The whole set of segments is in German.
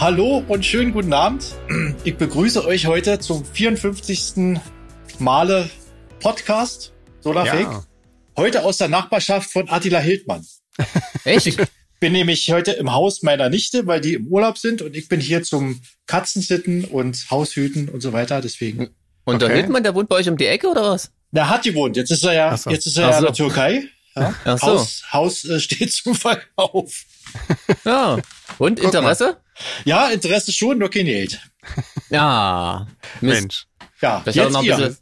Hallo und schönen guten Abend. Ich begrüße euch heute zum 54. Male Podcast Solar Ja. Fake. Heute aus der Nachbarschaft von Attila Hildmann. Echt? Ich bin nämlich heute im Haus meiner Nichte, weil die im Urlaub sind und ich bin hier zum Katzensitten und Haushüten und so weiter. Deswegen. Und der Okay. Hildmann, der wohnt bei euch um die Ecke oder was? Der hat gewohnt. Jetzt ist er ja, so. jetzt ist er Ach ja in so. der Türkei. Ja. Ach so. Haus, Haus äh, steht zum Verkauf. Ja. Und Interesse? Ja, Interesse schon, nur kein Geld. Ja. Mist. Mensch. Ja, Das ist ja jetzt noch ein ihr. bisschen.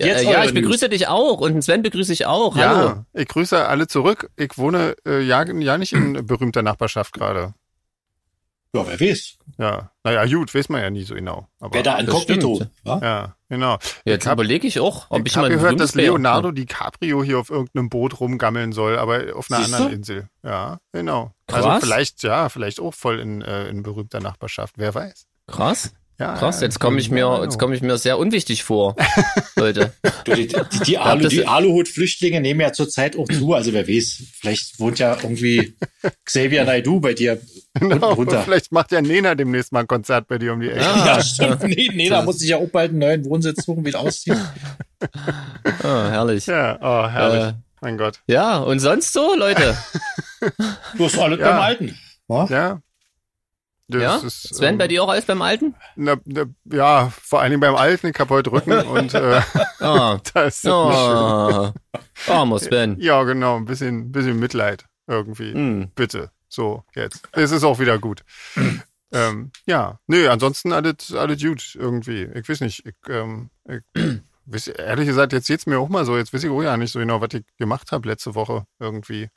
Ja, Jetzt ja, ich begrüße dich auch und den Sven begrüße ich auch. Hallo. Ja, ich grüße alle zurück. Ich wohne äh, ja, ja nicht in berühmter Nachbarschaft gerade. Ja, wer weiß. Ja, naja, gut, weiß man ja nie so genau. Aber, Wer da inkognito. stimmt. Ja? ja, genau. Jetzt habe überlege ich auch, ob ich, ich mal hab ein gehört, dass wäre. Leonardo DiCaprio hier auf irgendeinem Boot rumgammeln soll, aber auf einer Siehst anderen du? Insel. Ja, genau. Krass. Also vielleicht, ja, vielleicht auch voll in, äh, in berühmter Nachbarschaft. Wer weiß. Krass. Ja, Krass, jetzt komme ich mir, ja, jetzt komme ich mir sehr unwichtig vor, Leute. Du, die, die, die, Alu, die Aluhut-Flüchtlinge nehmen ja zurzeit auch zu. Also wer weiß, vielleicht wohnt ja irgendwie Xavier Naidoo bei dir Genau. runter. Vielleicht macht ja Nena demnächst mal ein Konzert bei dir um die Ecke. Ja. Ja, stimmt. Nee, da muss ich ja auch bald einen neuen Wohnsitz suchen, wieder ausziehen. Ah, herrlich. Ja, oh, herrlich. Äh, mein Gott. Ja, und sonst so, Leute? Du hast alles Ja. beim Alten. Ja? Das Ja? ist, Sven, ähm, bei dir auch alles beim Alten? Na, na, ja, vor allen Dingen beim Alten. Ich habe heute Rücken und äh, Ah. da ist das nicht schön. Oh. Armer Sven. Ja, genau, ein bisschen, bisschen Mitleid irgendwie. Hm. Bitte. So, jetzt. Es ist auch wieder gut. ähm, ja, nö, ansonsten alles, alles gut irgendwie. Ich weiß nicht, ich, ähm, ich weiß, ehrlich gesagt, jetzt geht's mir auch mal so. Jetzt weiß ich auch ja nicht so genau, was ich gemacht habe letzte Woche irgendwie.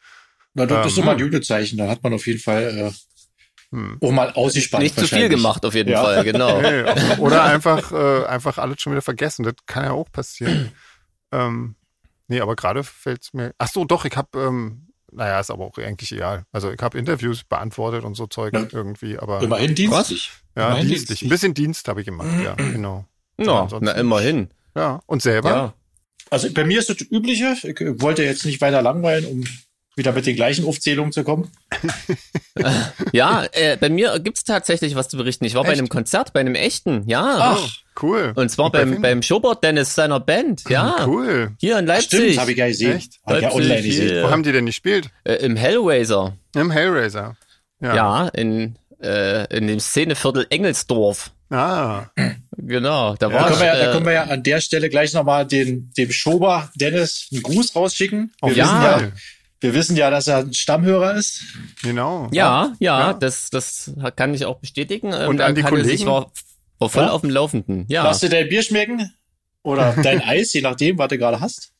Na, das ist Ähm, immer ein gutes Zeichen. Da hat man auf jeden Fall äh, Hm. auch mal ausgespannt. Nicht zu viel gemacht auf jeden Ja. Fall, genau. Nee, oder einfach, äh, einfach alles schon wieder vergessen. Das kann ja auch passieren. ähm, nee, aber gerade fällt's mir. Ach so, doch, ich habe, ähm, naja, ist aber auch eigentlich egal. Also ich habe Interviews beantwortet und so Zeug Ja. irgendwie, aber Immerhin dienstlich. ja, immerhin dienstlich. Ein bisschen Dienst habe ich gemacht, ja, genau. Ansonsten- na immerhin. Ja, und selber? Ja. Also bei mir ist das Übliche. Ich äh, wollte jetzt nicht weiter langweilen, um wieder mit den gleichen Aufzählungen zu kommen. Ja, äh, bei mir gibt's tatsächlich was zu berichten. Ich war bei Echt? einem Konzert, bei einem echten, ja. Ach, Cool. Und zwar bei beim, wem? beim Schobert Dennis seiner Band, ja. Cool. Hier in Leipzig. stimmt, habe ich ja gesehen. Echt? Habe ich ja online gesehen. hier. Wo haben die denn gespielt? Äh, Im Hellraiser. Im Hellraiser. Ja. Ja, in, äh, in dem Szeneviertel Engelsdorf. Ah, Genau, da war können, ich, wir ja, da äh, können wir ja an der Stelle gleich nochmal den, dem Schober Dennis einen Gruß rausschicken. Wir, Auf wissen jeden ja, Fall. Wir wissen ja, dass er ein Stammhörer ist. genau. ja, ja, Ja. das, das kann ich auch bestätigen. Ähm, Und an die kann es- Ich Kollegen? war, war voll Ja? auf dem Laufenden. Ja. Lass dir dein Bier schmecken oder dein Eis, je nachdem, was du gerade hast.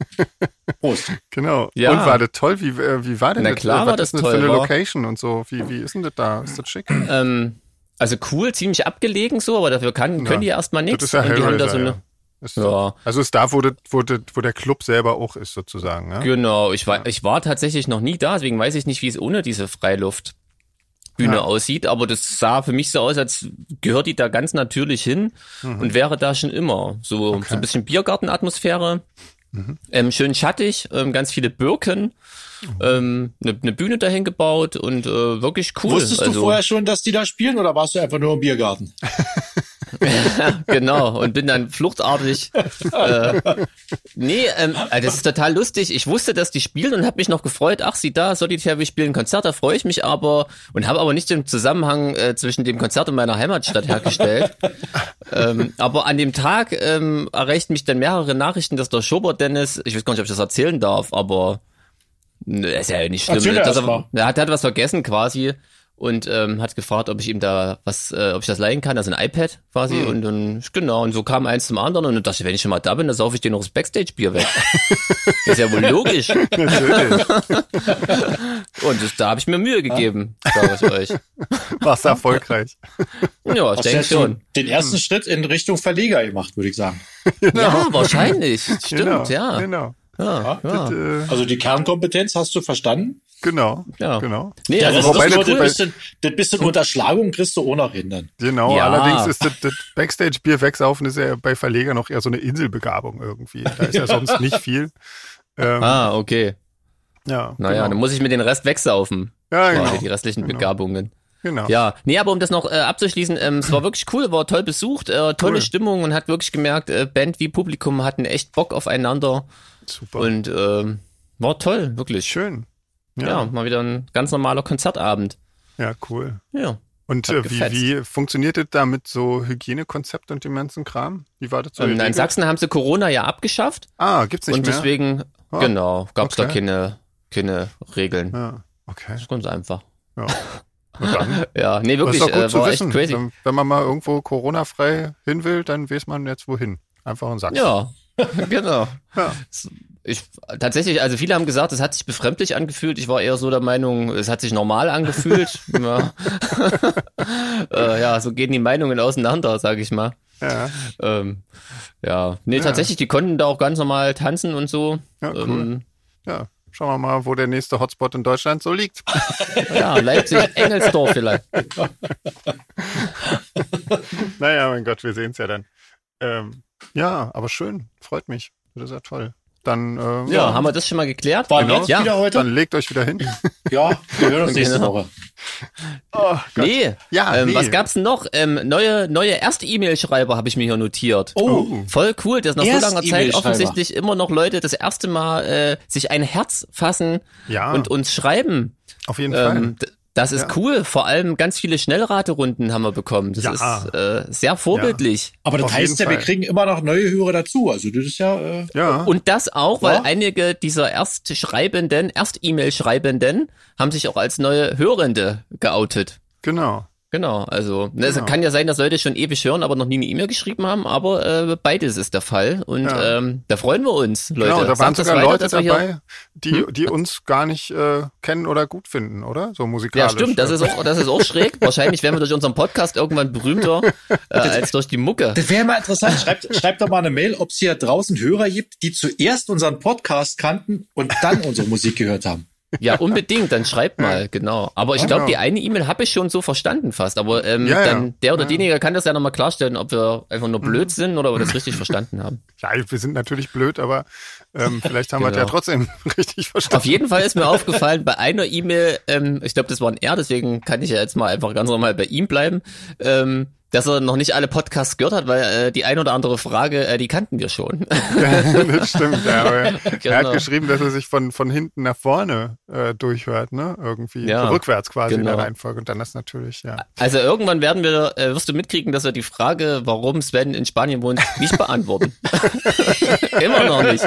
Prost. Genau. Ja. Und war das toll? Wie, äh, wie war denn Na das? klar Was war ist das denn toll, für eine war- Location und so? Wie, wie ist denn das da? Ist das schick? Ähm, also cool, ziemlich abgelegen so, aber dafür kann, können die erstmal nichts. Das ist ja Und die haben da so eine, ja. Ist, ja. Also ist da, wo, das, wo, das, wo der Club selber auch ist, sozusagen. Ja? Genau, ich war, ich war tatsächlich noch nie da, deswegen weiß ich nicht, wie es ohne diese Freiluftbühne Ja. aussieht, aber das sah für mich so aus, als gehört die da ganz natürlich hin und wäre da schon immer. So, so ein bisschen Biergartenatmosphäre, ähm, schön schattig, ähm, ganz viele Birken, ähm, eine, eine Bühne dahin gebaut und äh, wirklich cool. Wusstest also, du vorher schon, dass die da spielen oder warst du einfach nur im Biergarten? genau, und bin dann fluchtartig. Äh, nee, ähm, äh, das ist total lustig. Ich wusste, dass die spielen und habe mich noch gefreut. Ach, sie da, Solitär, wir spielen ein Konzert, da freue ich mich aber und habe aber nicht den Zusammenhang äh, zwischen dem Konzert und meiner Heimatstadt hergestellt. ähm, aber an dem Tag ähm, erreichten mich dann mehrere Nachrichten, dass der Schobert Dennis, ich weiß gar nicht, ob ich das erzählen darf, aber ist ja nicht schlimm. Erzähl dass er, er hat, hat was vergessen quasi und ähm, hat gefragt, ob ich ihm da was, äh, ob ich das leihen kann, also ein iPad quasi Hm. und dann genau und so kam eins zum anderen und dann dachte ich, wenn ich schon mal da bin, dann saufe ich dir noch das Backstage-Bier weg. ist ja wohl logisch. Natürlich. Und das, da habe ich mir Mühe gegeben, sage ich euch. War's erfolgreich. Ja, ich denke schon. den ersten Schritt in Richtung Verleger gemacht, würde ich sagen. Ja, wahrscheinlich. Stimmt, genau. ja. Genau. Ja, ja. Das, äh, Also die Kernkompetenz hast du verstanden? genau. Ja. Genau. Nee, also das, ist nur das das bei- bisschen, das bisschen Unterschlagung kriegst du auch noch hin dann. Genau, Ja. allerdings ist das, das Backstage-Bier wegsaufen ist ja bei Verleger noch eher so eine Inselbegabung irgendwie. Da ist ja, sonst nicht viel. Ähm, Ah, okay. ja, Naja, genau. dann muss ich mir den Rest wegsaufen. ja, genau. die restlichen Genau. Begabungen. Genau. Ja, nee, aber um das noch äh, abzuschließen, ähm, es war wirklich cool, war toll besucht, äh, tolle Cool. Stimmung und hat wirklich gemerkt, äh, Band wie Publikum hatten echt Bock aufeinander Super. und ähm, war toll, wirklich. Schön. Ja. Ja, mal wieder ein ganz normaler Konzertabend. ja, cool. Ja. Und äh, wie, wie funktioniert das da mit so Hygienekonzept und dem ganzen Kram? Wie war das so? Ähm, in? Sachsen haben sie Corona ja abgeschafft Ah, gibt's nicht und mehr? deswegen, Ah, genau, gab's da okay. keine, keine Regeln. Ja, okay. Das ist ganz einfach. Ja. Und? Ja, nee, Das wirklich, ist doch gut äh, zu war echt crazy. Wenn, wenn man mal irgendwo Corona-frei hin will, dann weiß man jetzt wohin. Einfach in Sachsen. Ja, genau. Ja. Ich tatsächlich, also viele haben gesagt, es hat sich befremdlich angefühlt. Ich war eher so der Meinung, es hat sich normal angefühlt. ja. äh, ja, so gehen die Meinungen auseinander, sag ich mal. Ja, Ähm, ja, nee, Ja. tatsächlich, die konnten da auch ganz normal tanzen und so. ja, cool. Ähm, ja. Schauen wir mal, wo der nächste Hotspot in Deutschland so liegt. ja, Leipzig, Engelsdorf vielleicht. naja, mein Gott, wir sehen es ja dann. Ähm, ja, aber schön. Freut mich. Das ist ja toll. Dann, äh, Ja, haben wir das schon mal geklärt? War Genau. jetzt Ja, wieder heute? dann legt euch wieder hin. ja, wir hören uns nächste Genau. Woche. Oh, Gott. Nee, Ja, ähm, nee. was gab's denn noch? Ähm, neue neue Erst-E-Mail-Schreiber habe ich mir hier notiert. Oh, Voll cool, dass nach so langer Zeit offensichtlich immer noch Leute das erste Mal äh, sich ein Herz fassen Ja, und uns schreiben. auf jeden Ähm, d- das ist Ja. cool. Vor allem ganz viele Schnellraterunden haben wir bekommen. Das Ja. ist äh, sehr vorbildlich. aber das Auf heißt ja, wir Fall. kriegen immer noch neue Hörer dazu. Also das ist ja, äh. Ja, Und das auch, weil Ja. einige dieser Erstschreibenden, Erst-E-Mail-Schreibenden haben sich auch als neue Hörende geoutet. genau. Genau, also ne, es Genau. kann ja sein, dass Leute schon ewig hören, aber noch nie eine E-Mail geschrieben haben, aber äh, beides ist der Fall und Ja. ähm, da freuen wir uns, Leute. Genau, da waren Sagt sogar weiter, Leute dabei, die, die uns gar nicht äh, kennen oder gut finden, oder? So Ja, musikalisch. stimmt, das ist auch, das ist auch schräg. Wahrscheinlich werden wir durch unseren Podcast irgendwann berühmter äh, als durch die Mucke. das wäre mal interessant. Schreibt, schreibt doch mal eine Mail, ob es hier draußen Hörer gibt, die zuerst unseren Podcast kannten und dann unsere Musik gehört haben. Ja, unbedingt, dann schreibt mal, genau. Aber ich glaube, Genau. die eine E-Mail habe ich schon so verstanden fast. Aber ähm, Ja, ja. dann der oder Ja. diejenige kann das ja nochmal klarstellen, ob wir einfach nur blöd sind oder ob wir das richtig verstanden haben. Ja, wir sind natürlich blöd, aber ähm, vielleicht haben wir es ja Genau. trotzdem richtig verstanden. Auf jeden Fall ist mir aufgefallen, bei einer E-Mail, ähm, ich glaube, das war ein R, deswegen kann ich ja jetzt mal einfach ganz normal bei ihm bleiben, ähm, dass er noch nicht alle Podcasts gehört hat, weil äh, die ein oder andere Frage, äh, die kannten wir schon. das stimmt, ja. Aber er hat Genau. geschrieben, dass er sich von, von hinten nach vorne äh, durchhört, ne? Irgendwie. Ja, rückwärts quasi in genau. der Reihenfolge. Und dann das natürlich, ja. Also irgendwann werden wir, äh, wirst du mitkriegen, dass wir die Frage, warum Sven in Spanien wohnt, nicht beantworten. Immer noch nicht.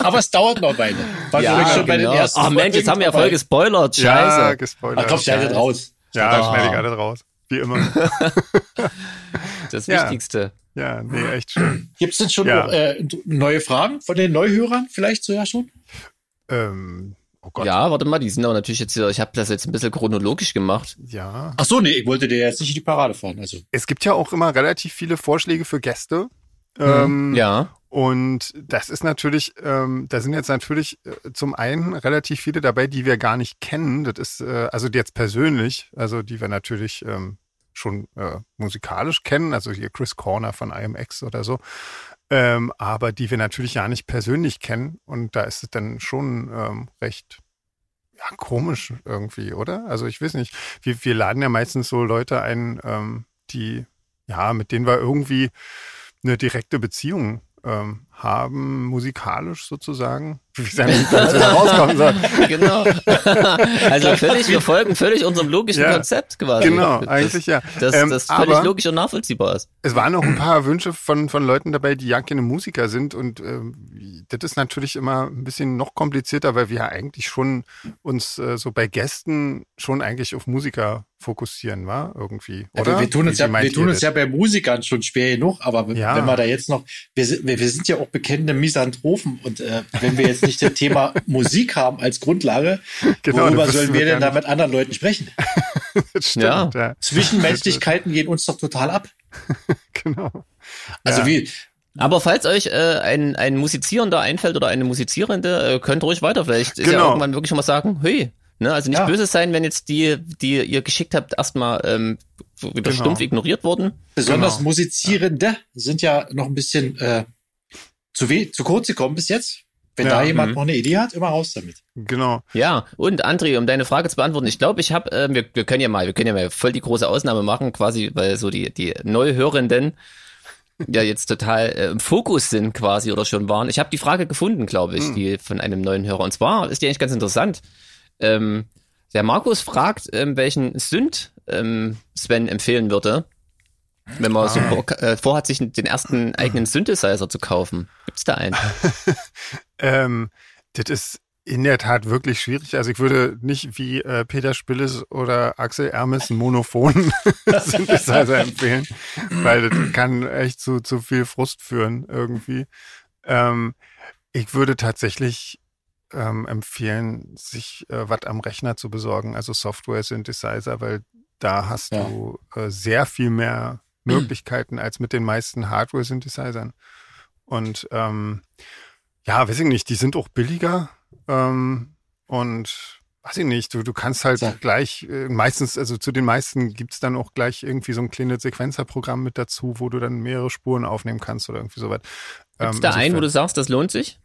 Aber es dauert noch eine. Weil wir schon bei den genau. ersten Ach Mensch, jetzt haben wir ja voll gespoilert. Ja, Scheiße. gespoilert. Ach komm, schneidet raus. ja, Ah. schneide ich alles raus. Wie immer. das Ja. Wichtigste. Ja, nee, echt schön. Gibt es denn schon Ja. noch, äh, neue Fragen von den Neuhörern? Vielleicht so ja schon? Ähm, oh Gott. Ja, warte mal, die sind aber natürlich jetzt hier, ich habe das jetzt ein bisschen chronologisch gemacht. ja. Ach so, nee, ich wollte dir jetzt nicht in die Parade fahren. Also Es gibt ja auch immer relativ viele Vorschläge für Gäste. Ähm, Ja. Und das ist natürlich, ähm, da sind jetzt natürlich äh, zum einen relativ viele dabei, die wir gar nicht kennen. Das ist, äh, also jetzt persönlich, also die wir natürlich ähm, schon äh, musikalisch kennen, also hier Chris Corner von IMX oder so, ähm, aber die wir natürlich ja nicht persönlich kennen. Und da ist es dann schon ähm, recht ja, komisch irgendwie, oder? Also ich weiß nicht. Wir, wir laden ja meistens so Leute ein, ähm, die, ja, mit denen wir irgendwie eine direkte Beziehung ähm, haben, musikalisch sozusagen. Wie dann rauskommen soll. Genau. also völlig, wir folgen völlig unserem logischen Ja. Konzept quasi. Genau, Das- eigentlich ja. Das, Ähm, das völlig aber- logisch und nachvollziehbar ist. Es waren noch ein paar Wünsche von, von Leuten dabei, die ja keine Musiker sind. Und ähm, das ist natürlich immer ein bisschen noch komplizierter, weil wir ja eigentlich schon uns äh, so bei Gästen schon eigentlich auf Musiker fokussieren, war irgendwie. Oder? wir, wir tun uns ja, wir tun uns das? ja bei Musikern schon schwer genug, aber Ja. wenn wir da jetzt noch, wir sind, wir, wir sind ja auch bekennende Misanthropen und äh, wenn wir jetzt nicht das Thema Musik haben als Grundlage, Genau, worüber sollen wir wir denn da mit anderen Leuten sprechen? Das stimmt, Ja. ja. Zwischenmenschlichkeiten gehen uns doch total ab. Genau. Also Ja. wie, Aber falls euch äh, ein, ein Musizierender einfällt oder eine Musizierende, äh, könnt ruhig weiter. Vielleicht ist ja Genau. irgendwann wirklich schon mal sagen, hey, ne, also nicht Ja. böse sein, wenn jetzt die, die ihr geschickt habt, erstmal ähm, wieder Genau. stumpf ignoriert wurden. besonders Genau. Musizierende sind ja noch ein bisschen äh, zu, weh, zu kurz gekommen bis jetzt. Wenn Ja. da jemand Mhm. noch eine Idee hat, immer raus damit. Genau. Ja, und André, um deine Frage zu beantworten, ich glaube, ich habe, äh, wir, wir können ja mal, wir können ja mal voll die große Ausnahme machen, quasi, weil so die, die Neuhörenden ja jetzt total äh, im Fokus sind quasi oder schon waren. Ich habe die Frage gefunden, glaube ich, die von einem neuen Hörer. Und zwar ist die eigentlich ganz interessant. Ähm, der Markus fragt, ähm, welchen Synth ähm, Sven empfehlen würde, wenn man so vor, äh, vorhat, sich den ersten eigenen Synthesizer zu kaufen. Gibt's da einen? Ähm, das ist in der Tat wirklich schwierig. Also ich würde nicht wie äh, Peter Spilles oder Axel Ermes einen monophonen Synthesizer empfehlen, weil das kann echt zu, zu viel Frust führen irgendwie. Ähm, ich würde tatsächlich ähm, empfehlen, sich äh, was am Rechner zu besorgen, also Software-Synthesizer, weil da hast Ja. du äh, sehr viel mehr Möglichkeiten als mit den meisten Hardware-Synthesizern. Und ähm, ja, weiß ich nicht, die sind auch billiger ähm, und weiß ich nicht, du, du kannst halt Sag. gleich, äh, meistens, also zu den meisten gibt's dann auch gleich irgendwie so ein kleines Sequenzerprogramm mit dazu, wo du dann mehrere Spuren aufnehmen kannst oder irgendwie sowas. Gibt's Ähm, da einen, wo du sagst, das lohnt sich?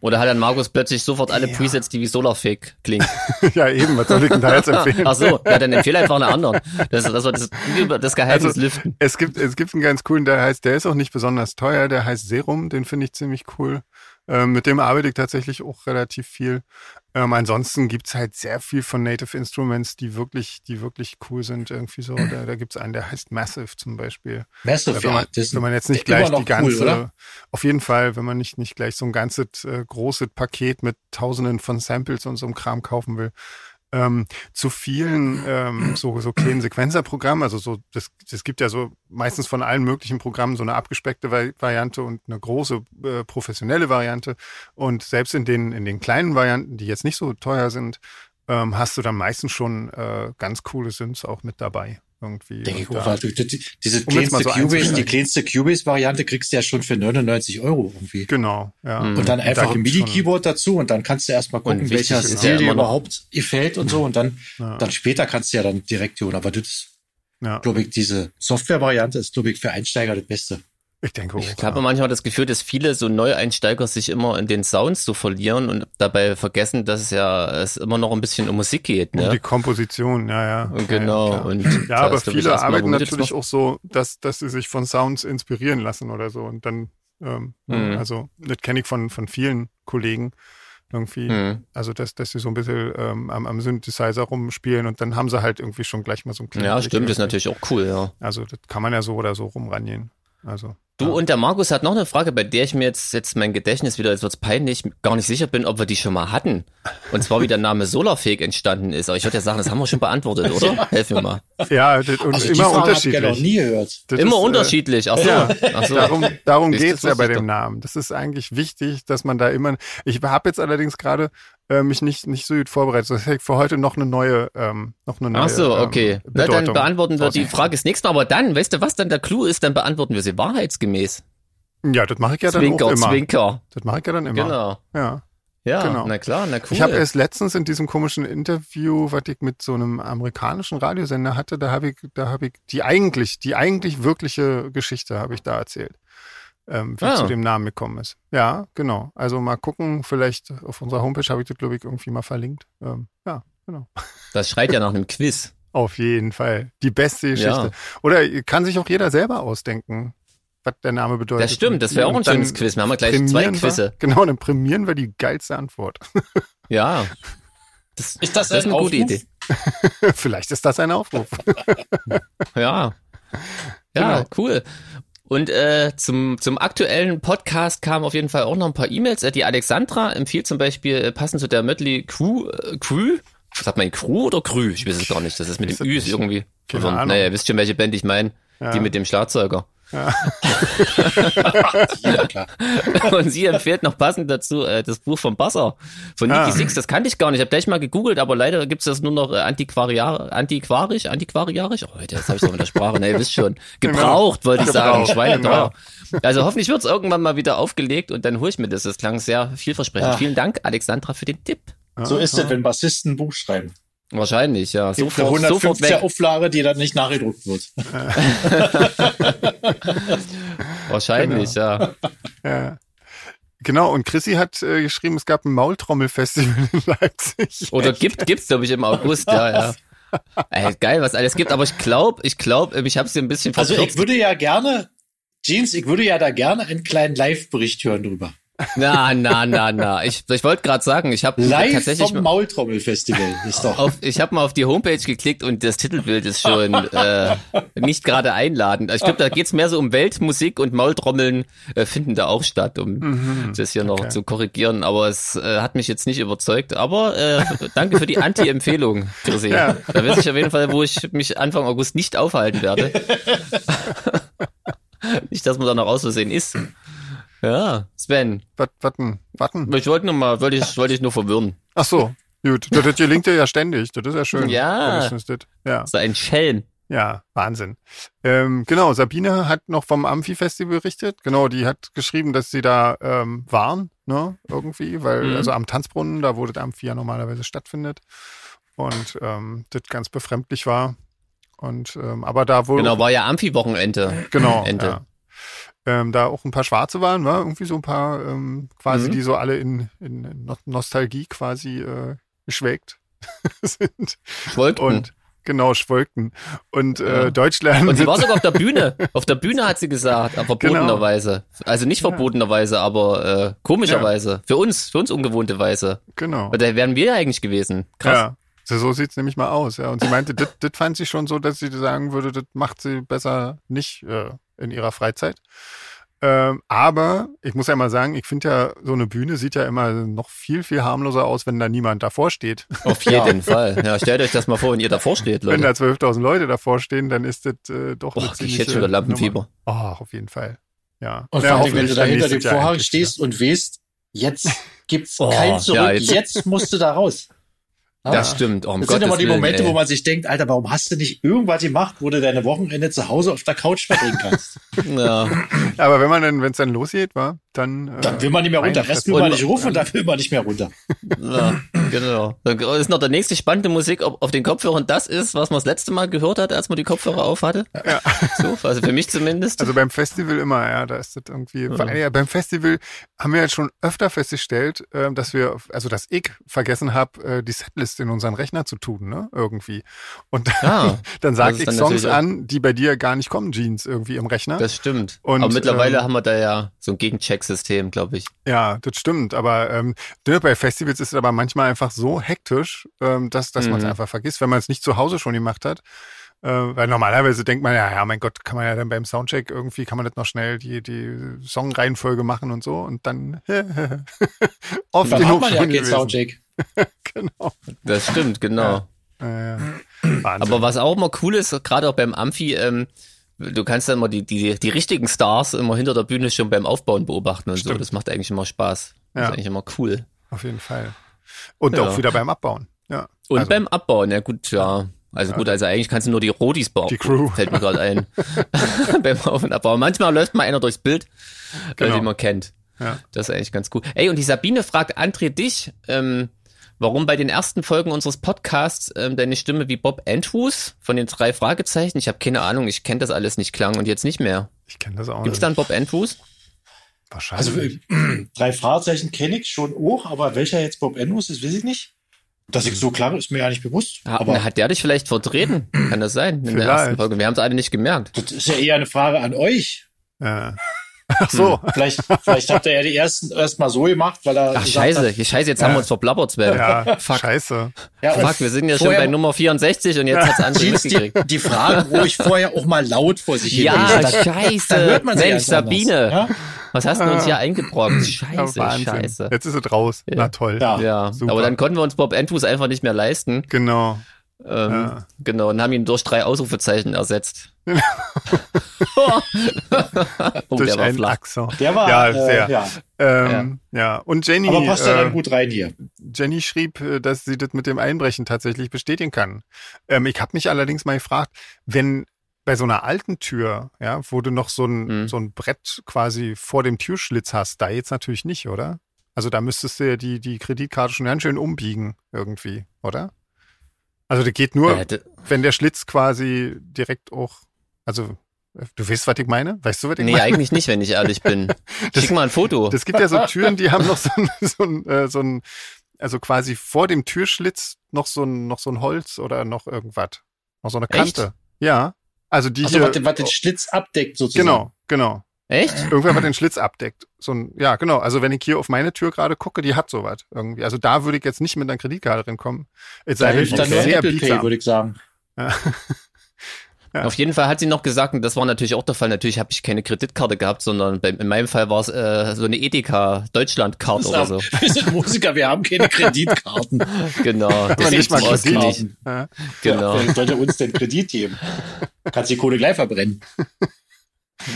Oder hat dann Markus plötzlich sofort alle Ja. Presets, die wie Solarfake klingen? ja, eben, was soll ich denn da jetzt empfehlen? Ach so, ja, dann empfehle einfach einen anderen. Das, das war das, das Geheimnis Also- lüften. Es gibt, es gibt einen ganz coolen, der heißt, der ist auch nicht besonders teuer, der heißt Serum, den finde ich ziemlich cool. Ähm, mit dem arbeite ich tatsächlich auch relativ viel. Ähm, ansonsten gibt's halt sehr viel von Native Instruments, die wirklich, die wirklich cool sind. Irgendwie so. Da, da gibt's einen, der heißt Massive zum Beispiel. Massive, wenn, ja. man, das ist wenn man jetzt nicht gleich die ganze, Cool, auf jeden Fall, wenn man nicht, nicht gleich so ein ganzes äh, großes Paket mit tausenden von Samples und so einem Kram kaufen will. Ähm, zu vielen ähm, so, so kleinen Sequenzerprogrammen, also so, das, das gibt ja so meistens von allen möglichen Programmen so eine abgespeckte Vari Variante und eine große äh, professionelle Variante. Und selbst in den, in den kleinen Varianten, die jetzt nicht so teuer sind, ähm, hast du dann meistens schon äh, ganz coole Synths auch mit dabei. Irgendwie. Denke ich auch. da- weil du- die- Diese Um kleinste so Cubase, die kleinste Cubase-Variante kriegst du ja schon für 99 Euro irgendwie. Genau, ja. Mhm. Und dann da einfach ein gibt's schon- MIDI-Keyboard dazu und dann kannst du erstmal gucken, welcher ist Stil dir überhaupt gefällt und so. Und dann, Ja. dann später kannst du ja dann direkt holen. Aber das, Ja, glaube ich, diese Software-Variante ist, glaube ich, für Einsteiger das Beste. Ich denke auch. Ich habe manchmal das Gefühl, dass viele so Neueinsteiger sich immer in den Sounds so verlieren und dabei vergessen, dass es ja es immer noch ein bisschen um Musik geht, Um die ne? Komposition, ja, ja. Und genau. Ja, ja, und ja aber ist, viele arbeiten natürlich auch so, dass, dass sie sich von Sounds inspirieren lassen oder so. Und dann, ähm, Mhm. also, das kenne ich von, von vielen Kollegen irgendwie. Hm. Also, dass, dass sie so ein bisschen ähm, am, am Synthesizer rumspielen und dann haben sie halt irgendwie schon gleich mal so ein kleines. Ja, stimmt, ist irgendwie. natürlich auch cool, ja. Also, das kann man ja so oder so rumranjen. Also. Du ja. und der Markus hat noch eine Frage, bei der ich mir jetzt, jetzt mein Gedächtnis wieder, jetzt wird's peinlich, gar nicht sicher bin, ob wir die schon mal hatten. Und zwar, wie der Name Solarfake entstanden ist. Aber ich würde ja sagen, das haben wir schon beantwortet, oder? Helf mir mal. Ja, das, und Also die immer Frage hab ich ja noch unterschiedlich. nie gehört. Das Immer ist, äh, unterschiedlich. Ach so. ja. Ach so. Darum, darum das ja bei dem doch. Namen. Das ist eigentlich wichtig, dass man da immer. Ich habe jetzt allerdings gerade äh, mich nicht nicht so gut vorbereitet. Das heißt, für heute noch eine neue, ähm, noch eine neue. Ach so, okay. Ähm, Na, dann beantworten wir die. Frage das nächste Mal. Aber dann, weißt du, was dann der Clou ist? Dann beantworten wir sie wahrheitsgemäß. Ja, das mache ich ja dann Zwinker, auch immer. Zwinker. Das mache ich ja dann immer. Genau. Ja. Ja, Genau. na klar, na cool. Ich habe erst letztens in diesem komischen Interview, was ich mit so einem amerikanischen Radiosender hatte, da habe ich, da habe ich die eigentlich, die eigentlich wirkliche Geschichte habe ich da erzählt, ähm, wie Ah. zu dem Namen gekommen ist. Ja, genau. Also mal gucken, vielleicht auf unserer Homepage habe ich das, glaube ich, irgendwie mal verlinkt. Ähm, ja, genau. das schreit ja nach einem Quiz. Auf jeden Fall. Die beste Geschichte. Ja. Oder kann sich auch jeder selber ausdenken, was der Name bedeutet. Das stimmt, das wäre auch ein schönes Quiz. Wir haben ja gleich zwei prämieren Quizze. Wir, genau, dann prämieren wir die geilste Antwort. Ja. Das, Ist das, das ist ein eine gute Aufruf? Idee. Vielleicht ist das ein Aufruf. Ja. Ja, Genau. cool. Und äh, zum, zum aktuellen Podcast kamen auf jeden Fall auch noch ein paar E-Mails. Äh, die Alexandra empfiehlt zum Beispiel, äh, passend zu der Mötley Crew, äh, Crew, sagt man Crew oder Crew? Ich weiß es gar nicht. Das ist mit dem Ü ist irgendwie. Keine verwirrend. Ahnung. Naja, ihr wisst schon, welche Band ich meine. Ja. Die mit dem Schlagzeuger. Ja, klar. Und sie empfiehlt noch passend dazu äh, das Buch von Basser von Niki Ah. Six. Das kannte ich gar nicht. Ich habe gleich mal gegoogelt, aber leider gibt's das nur noch äh, antiquariar, antiquarisch, antiquariarisch. Oh, jetzt habe ich doch mit der Sprache. Ne, ihr wisst schon. Gebraucht, wollte ich sagen. Gebraucht, Schweineteuer. Also hoffentlich wird's irgendwann mal wieder aufgelegt und dann hole ich mir das. Das klang sehr vielversprechend. Ja. Vielen Dank, Alexandra, für den Tipp. So ist es, wenn Bassisten ein Buch schreiben. Wahrscheinlich, ja. Gibt eine Sofort, 150er weg. Auflage, die dann nicht nachgedruckt wird. Wahrscheinlich, ja. Ja. Genau, und Chrissy hat äh, geschrieben, es gab ein Maultrommelfestival in Leipzig. Oder gibt, gibt's, glaube ich, im August, ja, ja. Ey, geil, was alles gibt, aber ich glaube, ich glaube, ich habe sie ein bisschen Also verkürzt. ich würde ja gerne, Jeans, ich würde ja da gerne einen kleinen Live-Bericht hören drüber. Na, na, na, na. Ich, ich wollte gerade sagen, ich habe tatsächlich vom Maultrommelfestival ist doch. auf, ich habe mal auf die Homepage geklickt und das Titelbild ist schon äh, nicht gerade einladend. Also ich glaube, da geht's mehr so um Weltmusik und Maultrommeln äh, finden da auch statt, um das hier noch Okay. zu korrigieren. Aber es äh, hat mich jetzt nicht überzeugt. Aber äh, danke für die Anti-Empfehlung, Chrissy. Ja. Da weiß ich auf jeden Fall, wo ich mich Anfang August nicht aufhalten werde. nicht, dass man da noch aus Versehen ist. Ja, Sven, Wat, watten, watten. ich wollte nur mal, wollte ich, wollte ich nur verwirren. Ach so, gut. Das, das gelingt dir ja ständig. Das ist ja schön. Ja. Das. Ja, So ein Schelm. ja, Wahnsinn. Ähm, genau, Sabine hat noch vom Amphi-Festival berichtet. Genau, die hat geschrieben, dass sie da ähm, waren, ne, irgendwie, weil, Mhm. also am Tanzbrunnen, da wo das Amphi ja normalerweise stattfindet. Und ähm, das ganz befremdlich war. Und ähm, aber da wohl Genau, war ja Amphi-Wochenende. Genau. Ende. Ja. Ähm, da auch ein paar Schwarze waren, war irgendwie so ein paar ähm, quasi, Mhm. die so alle in, in No- Nostalgie quasi äh, geschwelgt sind Schwolkten. und genau schwolkten und Ja. äh, Deutsch lernen. Und sie war sogar auf der Bühne. Auf der Bühne hat sie gesagt, aber verbotenerweise. Also nicht Ja. verbotenerweise, aber äh, komischerweise. Für uns, für uns ungewohnte Weise. genau. Weil da wären wir ja eigentlich gewesen. Krass. Ja. So, so sieht's nämlich mal aus, ja. Und sie meinte, das das fand sie schon so, dass sie sagen würde, das macht sie besser nicht äh, in ihrer Freizeit. Ähm, aber ich muss ja mal sagen, ich finde ja, so eine Bühne sieht ja immer noch viel, viel harmloser aus, wenn da niemand davor steht. Auf jeden Fall. Ja, stellt euch das mal vor, wenn ihr davor steht, Wenn Leute. da 12.000 Leute davor stehen, dann ist das äh, doch Boah, eine ich jetzt schon Lampenfieber. Nummer. Oh, auf jeden Fall. Ja. Und ja, vor allem, wenn du da hinter dem Vorhang stehst und weißt, jetzt gibt's Oh, kein Zurück, ja, jetzt, jetzt- musst du da raus. Ja. Das stimmt. Oh, um Das sind Gottes immer die Willen, Momente, ey. wo man sich denkt, Alter, warum hast du nicht irgendwas gemacht, wo du deine Wochenende zu Hause auf der Couch verbringen kannst? Ja. Aber wenn man dann, wenn es dann losgeht, war, dann. Äh, Dann will man nicht mehr runter. Rest will man nicht rufen und dann will man nicht mehr runter. Ja, genau. Dann ist noch der nächste spannende Musik ob auf den Kopfhörern das ist, was man das letzte Mal gehört hat, als man die Kopfhörer auf hatte. Ja. So, also für mich zumindest. Also beim Festival immer, ja, da ist das irgendwie. Allem, ja, beim Festival haben wir jetzt schon öfter festgestellt, ähm, dass wir, also dass ich vergessen habe, äh, die Setlist in unseren Rechner zu tun, ne? Irgendwie. Und Ja, dann das sage ich dann Songs an, die bei dir gar nicht kommen, Jeans, irgendwie im Rechner. das stimmt. Und, Aber mittlerweile ähm, haben wir da ja so ein Gegencheck-System, glaube ich. Ja, das stimmt. Aber ähm, ne, bei Festivals ist es aber manchmal einfach so hektisch, ähm, dass, dass man es Mhm. einfach vergisst, wenn man es nicht zu Hause schon gemacht hat. Äh, weil normalerweise denkt man ja, ja, mein Gott, kann man ja dann beim Soundcheck irgendwie, kann man das noch schnell die, die Songreihenfolge machen und so und dann oft Dann hat genug man ja keinen. Soundcheck. Genau. Das stimmt, genau. Wahnsinn. Aber was auch immer cool ist, gerade auch beim Amphi, ähm, du kannst dann mal die, die, die richtigen Stars immer hinter der Bühne schon beim Aufbauen beobachten und so. Stimmt. Das macht eigentlich immer Spaß. Das Ja. ist eigentlich immer cool. Auf jeden Fall. Und Ja. auch wieder beim Abbauen. Ja. Und Also, beim Abbauen, ja gut, ja. Also gut, also eigentlich kannst du nur die Rodis bauen. Die Crew. Fällt mir gerade ein. beim Auf- und Abbau. Manchmal läuft mal einer durchs Bild, Genau. wie man kennt. Ja. Das ist eigentlich ganz cool. Ey, und die Sabine fragt André dich, ähm, warum bei den ersten Folgen unseres Podcasts ähm, deine Stimme wie Bob Andrews von den drei Fragezeichen, ich habe keine Ahnung, ich kenne das alles nicht, klang und jetzt nicht mehr. Ich kenne das auch Gibt's nicht. da einen Bob Andrews? Wahrscheinlich. Also äh, drei Fragezeichen kenne ich schon auch, aber welcher jetzt Bob Andrews ist, weiß ich nicht. Dass ich so klang, ist mir ja nicht bewusst. Ha, aber hat der dich vielleicht vertreten? Kann das sein? In der Vielleicht. ersten Folge. Wir haben es alle nicht gemerkt. das ist ja eher eine Frage an euch. ja. Ach so. Vielleicht, vielleicht habt ihr ja die ersten erst mal so gemacht, weil er Ach scheiße, hat, hier scheiße, jetzt haben wir uns verplappert, Sven. Ja, Fuck. scheiße. ja, Fuck, wir sind ja schon bei Nummer 64 und jetzt hat's André Jeans, die, mitgekriegt. die Fragen ruhig vorher auch mal laut vor sich hin. Ja, lesen. Da- scheiße. da hört man Mensch. Sabine. Ja? Was hast du uns Ah. hier eingebrockt? Ja, Scheiße, Wahnsinn. scheiße. Jetzt ist es raus. Ja. Na toll. Ja. Ja, Super. aber dann konnten wir uns Bob Andrews einfach nicht mehr leisten. Genau. Ähm, Ja. Genau, und haben ihn durch drei Ausrufezeichen ersetzt. oh, Durch der war einen flach. Akzent. Der war, Ja, äh, sehr. ja. Ähm, ja. Und Jenny, Aber passt ja äh, dann gut rein hier. Jenny schrieb, äh, dass sie das mit dem Einbrechen tatsächlich bestätigen kann. Ähm, ich habe mich allerdings mal gefragt, wenn bei so einer alten Tür, ja, wo du noch so ein, Mhm. so ein Brett quasi vor dem Türschlitz hast, da jetzt natürlich nicht, oder? Also da müsstest du ja die, die Kreditkarte schon ganz schön umbiegen irgendwie, oder? Also das geht nur, hätte- wenn der Schlitz quasi direkt auch, also Du weißt, was ich meine? Weißt du, was ich Nee, meine? eigentlich nicht, wenn ich ehrlich bin. Das- Schick mal ein Foto. Das gibt ja so Türen, die haben noch so ein, so ein, äh, so ein also quasi vor dem Türschlitz noch so ein, noch so ein Holz oder noch irgendwas. Noch so eine Echt? Kante. Ja. Also die Also, hier. was, den- was den Schlitz abdeckt sozusagen. genau, genau. Echt? Irgendwer, was den Schlitz abdeckt. So ein, ja, genau. Also wenn ich hier auf meine Tür gerade gucke, die hat sowas irgendwie. Also da würde ich jetzt nicht mit einer Kreditkarte reinkommen. Es Da sei hilft die dann nur sehr Apple Pay, würde ich sagen. Ja. Ja. Auf jeden Fall hat sie noch gesagt, und das war natürlich auch der Fall, natürlich habe ich keine Kreditkarte gehabt, sondern bei, in meinem Fall war es äh, so eine Edeka Deutschland-Card oder so. Wir sind Musiker, wir haben keine Kreditkarten. Genau. Aber Das nicht mal ist Kredit. ausgeglichen. Ja. Genau, Wer sollte uns denn Kredit geben? Kannst die Kohle gleich verbrennen.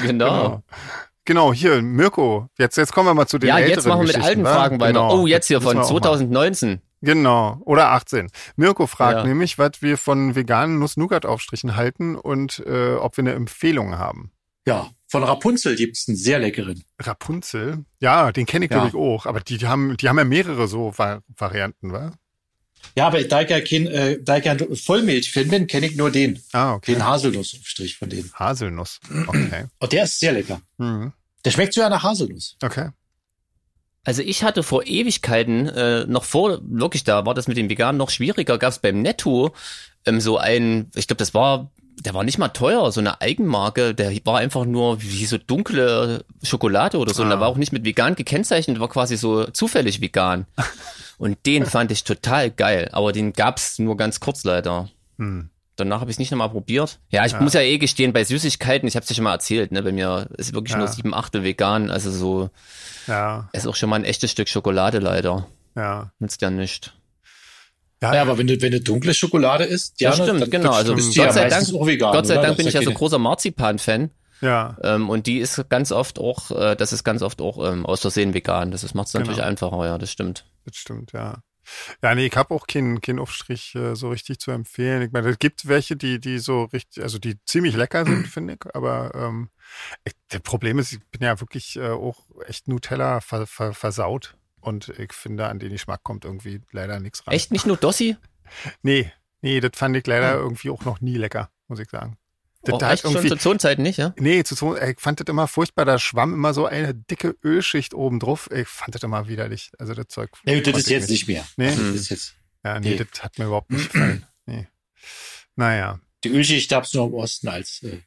Genau. Genau. Genau, hier, Mirko. Jetzt, jetzt kommen wir mal zu den Ja, älteren jetzt machen wir mit alten wa? Fragen weiter. Genau. Oh, jetzt hier von wir auch mal. 2019. Genau, oder 18. Mirko fragt Ja. nämlich, was wir von veganen Nuss-Nougat-Aufstrichen halten und äh, ob wir eine Empfehlung haben. Ja, von Rapunzel gibt's einen sehr leckeren. Rapunzel? Ja, den kenne ich Ja. natürlich auch, aber die, die haben, die haben ja mehrere so Va Varianten, wa? Ja, aber da ich ja kein, äh, da ich ja Vollmilch-Fan bin, kenne ich nur den. Ah, okay. Den Haselnussaufstrich von denen. Haselnuss. Okay. Und der ist sehr lecker. Mhm. Der schmeckt sogar nach Haselnuss. Okay. Also ich hatte vor Ewigkeiten, äh, noch vor, wirklich, da war das mit dem Veganen noch schwieriger, gab es beim Netto ähm, so ein, ich glaube, das war, der war nicht mal teuer, so eine Eigenmarke, der war einfach nur wie so dunkle Schokolade oder so, und Ah. der war auch nicht mit vegan gekennzeichnet, war quasi so zufällig vegan. Und den fand ich total geil, aber den gab's nur ganz kurz leider. Hm. Danach habe ich es nicht nochmal probiert. Ja, ich muss ja eh gestehen, bei Süßigkeiten, ich habe es dir schon mal erzählt, ne, bei mir ist wirklich Ja. nur sieben Achtel vegan, also so, Ja, ist auch schon mal ein echtes Stück Schokolade leider. ja. Nützt ja nicht. Ja, Ja, aber wenn du, wenn du dunkle Schokolade isst, ja, das stimmt, dann, genau. Also bist stimmt. du ja Gott sei Dank, auch vegan, Gott sei? Dank bin ich ja so großer Marzipan-Fan. Ja. Ähm, und die ist ganz oft auch, äh, das ist ganz oft auch ähm, aus Versehen vegan. Das macht es natürlich Genau. einfacher, ja, das stimmt. Das stimmt, ja. Ja, nee, ich habe auch keinen keinen Aufstrich äh, so richtig zu empfehlen. Ich meine, es gibt welche, die, die so richtig, also die ziemlich lecker sind, finde ich. Aber ähm, ich, das Problem ist, ich bin ja wirklich äh, auch echt Nutella ver, ver, versaut. Und ich finde, an den Geschmack kommt irgendwie leider nichts ran. Echt nicht nur Dossi? Nee, nee, das fand ich leider Hm. irgendwie auch noch nie lecker, muss ich sagen. Das Auch hat schon zu Zonenzeiten nicht, ja? Nee, zu so, ich fand das immer furchtbar. Da schwamm immer so eine dicke Ölschicht oben drauf. Ich fand das immer widerlich. Also das Zeug. Nee, das ist jetzt nicht mehr. Nee? Das Hm. ist jetzt, Ja, nee, Nee. das hat mir überhaupt nicht gefallen. Nee. Naja. die Ölschicht gab's nur im Osten als, äh,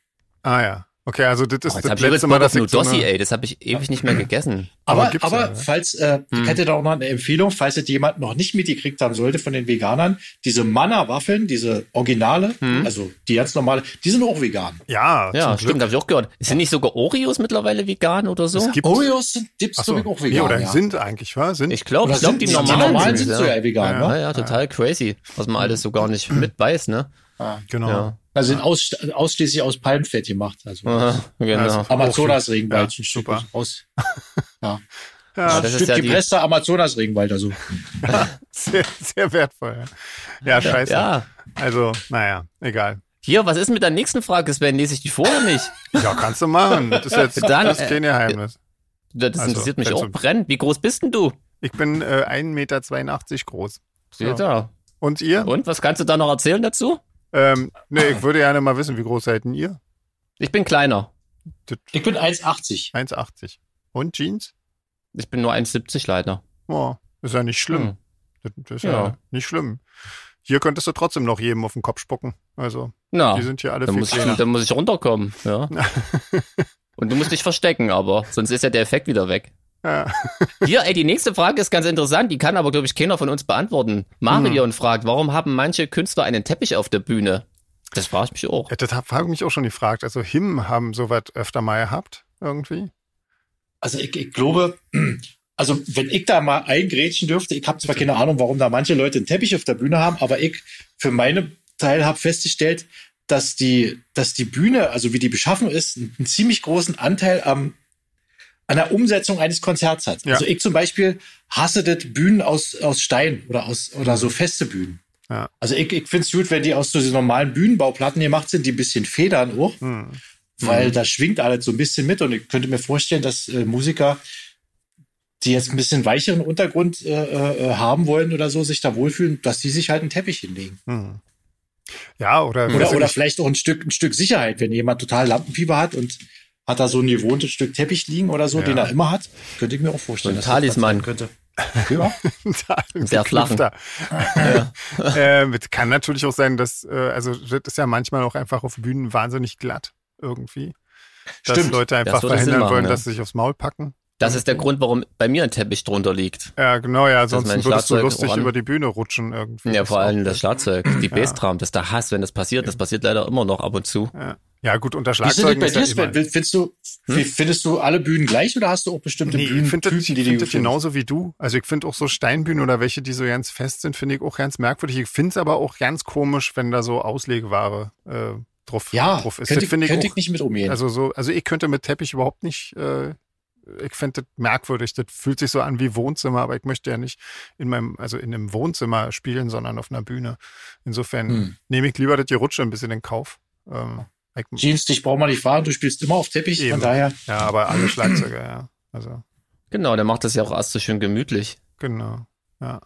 Ah ja. Okay, also das Oh, ist jetzt das letzte jetzt Mal, dass nur ich so Dossi, ey. Das habe ich ewig nicht mehr gegessen. Aber Aber, aber ja, falls, äh, Hm. ich hätte da auch noch eine Empfehlung, falls es jemand noch nicht mitgekriegt haben sollte von den Veganern, diese Manna-Waffeln, diese Originale, Hm. also die ganz normale, die sind auch vegan. Ja, Ja, zum stimmt, habe ich auch gehört. Sind nicht sogar Oreos mittlerweile vegan oder so? Es gibt, Oreos sind Dips so, auch nee, vegan. oder ja. sind eigentlich, wa? Sind? Ich glaube, ich glaube, die die normalen, normalen sind, sind ja. so ja vegan, Ja, ne? Ja, ja, total crazy, was man alles so gar nicht mit weiß, ne? Ja. genau. Ja. Also sind aus, ausschließlich aus Palmfett gemacht. Also Aha, genau. Also- Amazonas-Regenwald, Ja, super. aus. Ja. Ja, ein das ist ja die- gepresster Amazonas-Regenwald, also. sehr, sehr wertvoll. Ja, ja scheiße. Ja. Also, naja, egal. Hier, was ist mit der nächsten Frage, Sven? Lese ich die vor oder nicht? Ja, kannst du machen. Das ist jetzt Dann, das ist äh, kein Geheimnis. Das Also, interessiert mich auch so- brennend. Wie groß bist denn du? Ich bin äh, 1,82 Meter groß. Ja. da. Und ihr? Und was kannst du da noch erzählen dazu? Ähm, nee, ich würde gerne mal wissen, wie groß seid denn ihr? Ich bin kleiner. Ich bin 1,80. 1,80. Und Jeans? Ich bin nur 1,70 leider. Oh, ist ja nicht schlimm. Hm. Das, das ist ja. Ja. nicht schlimm. Hier könntest du trotzdem noch jedem auf den Kopf spucken. Also, Na, die sind hier alle dann viel muss, ich, dann muss ich runterkommen. Ja. Und du musst dich verstecken, aber sonst ist ja der Effekt wieder weg. Ja. Hier, ey, die nächste Frage ist ganz interessant. Die kann aber, glaube ich, keiner von uns beantworten. Marion fragt, warum haben manche Künstler einen Teppich auf der Bühne? Das frage ich mich auch. Ja, das habe ich mich auch schon gefragt. Also, Him haben sowas öfter mal gehabt, irgendwie. Also ich, ich glaube, also wenn ich da mal eingrätschen dürfte, ich habe zwar keine Ahnung, warum da manche Leute einen Teppich auf der Bühne haben, aber ich für meine Teil habe festgestellt, dass die, dass die Bühne, also wie die beschaffen ist, einen ziemlich großen Anteil am an der Umsetzung eines Konzerts hat. Ja. Also ich zum Beispiel hasse das Bühnen aus, aus Stein oder aus oder so feste Bühnen. Ja. Also ich, ich finde es gut, wenn die aus so diesen normalen Bühnenbauplatten gemacht sind, die ein bisschen federn auch Hm. weil da schwingt alles so ein bisschen mit und ich könnte mir vorstellen, dass äh, Musiker, die jetzt ein bisschen weicheren Untergrund äh, äh, haben wollen oder so, sich da wohlfühlen, dass die sich halt einen Teppich hinlegen. Hm. Ja, oder, oder, oder vielleicht auch ein Stück, ein Stück Sicherheit, wenn jemand total Lampenfieber hat und hat da so ein gewohntes Stück Teppich liegen oder so, ja. den er immer hat, könnte ich mir auch vorstellen. So ein Talisman könnte. Ja. Sehr flach. ja. äh, kann natürlich auch sein, dass, äh, also das ist ja manchmal auch einfach auf Bühnen wahnsinnig glatt irgendwie. Dass Stimmt. Leute einfach verhindern machen, wollen, ja. dass sie sich aufs Maul packen. Das ist der Grund, warum bei mir ein Teppich drunter liegt. Ja, genau, ja, sonst würdest du lustig über die Bühne rutschen irgendwie. Ja, vor allem das Schlagzeug, die ja. Bassdrum, das ist der Hass, wenn das passiert. Das passiert leider immer noch ab und zu. Ja. Ja, gut, unter Schlagzeugen. Wie ist bei dir? Findest du, hm? findest du alle Bühnen gleich oder hast du auch bestimmte nee, Bühnen? Ich finde das, die find das genauso wie du. Also ich finde auch so Steinbühnen oder welche, die so ganz fest sind, finde ich auch ganz merkwürdig. Ich finde es aber auch ganz komisch, wenn da so Auslegeware äh, drauf, ja, drauf ist. Könnte, ich, könnte ich, nicht mit umgehen. Also so, also ich könnte mit Teppich überhaupt nicht. Äh, ich finde das merkwürdig. Das fühlt sich so an wie Wohnzimmer, aber ich möchte ja nicht in meinem, also in einem Wohnzimmer spielen, sondern auf einer Bühne. Insofern hm. nehme ich lieber das Gerutsche ein bisschen in Kauf. Ähm, Jeans, dich braucht man nicht fahren, du spielst immer auf Teppich, Eben. von daher. Ja, aber alle Schlagzeuger, ja. Also. Genau, der macht das ja auch erst so schön gemütlich. Genau, ja.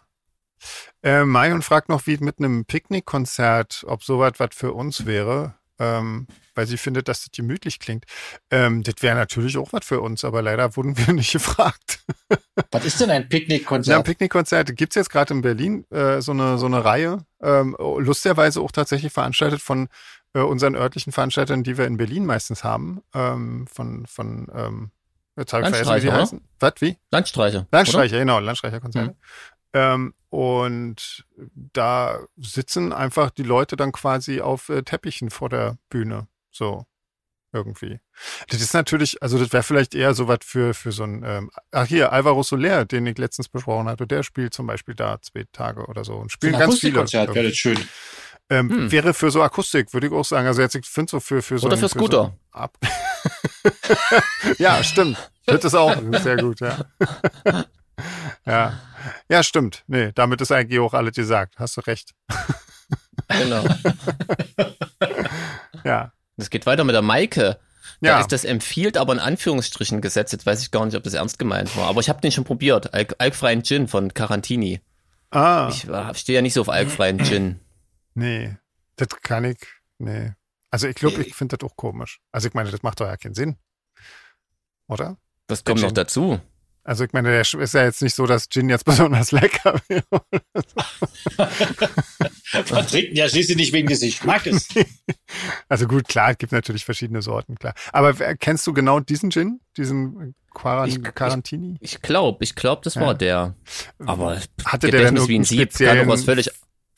Äh, Marion fragt noch, wie mit einem Picknickkonzert, ob sowas was für uns wäre, ähm, weil sie findet, dass das gemütlich klingt. Ähm, das wäre natürlich auch was für uns, aber leider wurden wir nicht gefragt. Was ist denn ein Picknickkonzert? Ja, ein Picknickkonzert gibt es jetzt gerade in Berlin, äh, so, eine, so eine Reihe, ähm, lustigerweise auch tatsächlich veranstaltet von äh, unseren örtlichen Veranstaltern, die wir in Berlin meistens haben, ähm, von, von ähm, jetzt habe ich vergessen, wie die heißen. Was, wie? Landstreicher. Landstreicher, oder? genau, Landstreicherkonzerte. Mhm. Ähm, und da sitzen einfach die Leute dann quasi auf äh, Teppichen vor der Bühne. So irgendwie. Das ist natürlich, also das wäre vielleicht eher so was für, für so ein, ähm, ach hier, Alvaro Soler, den ich letztens besprochen hatte, der spielt zum Beispiel da zwei Tage oder so und spielt ganz viele. Wäre das schön. Ähm, hm. Wäre für so Akustik, würde ich auch sagen. Also jetzt, ich finde so für, für so. Oder für Scooter. So Ab ja, stimmt. Das ist auch sehr gut, ja. ja. Ja, stimmt. Nee, damit ist eigentlich auch alles gesagt. Hast du recht. genau. ja. Das geht weiter mit der Maike. Da ja. ist das empfiehlt, aber in Anführungsstrichen gesetzt. Jetzt weiß ich gar nicht, ob das ernst gemeint war. Aber ich habe den schon probiert. Alk alkfreien Gin von Carantini. Ah. Ich, ich stehe ja nicht so auf alkfreien Gin. Nee, das kann ich, nee. Also ich glaube, ich finde das auch komisch. Also ich meine, das macht doch ja keinen Sinn. Oder? Was kommt noch dazu? Also ich meine, der ist ja jetzt nicht so, dass Gin jetzt besonders lecker wäre. Man trinkt ja schließlich nicht wegen des Geschmackes. Also gut, klar, es gibt natürlich verschiedene Sorten, klar. Aber kennst du genau diesen Gin? Diesen Quarantini? Ich, ich glaube, ich glaube, das war ja. der. Aber hatte der denn wie ein Sieb, kann doch was völlig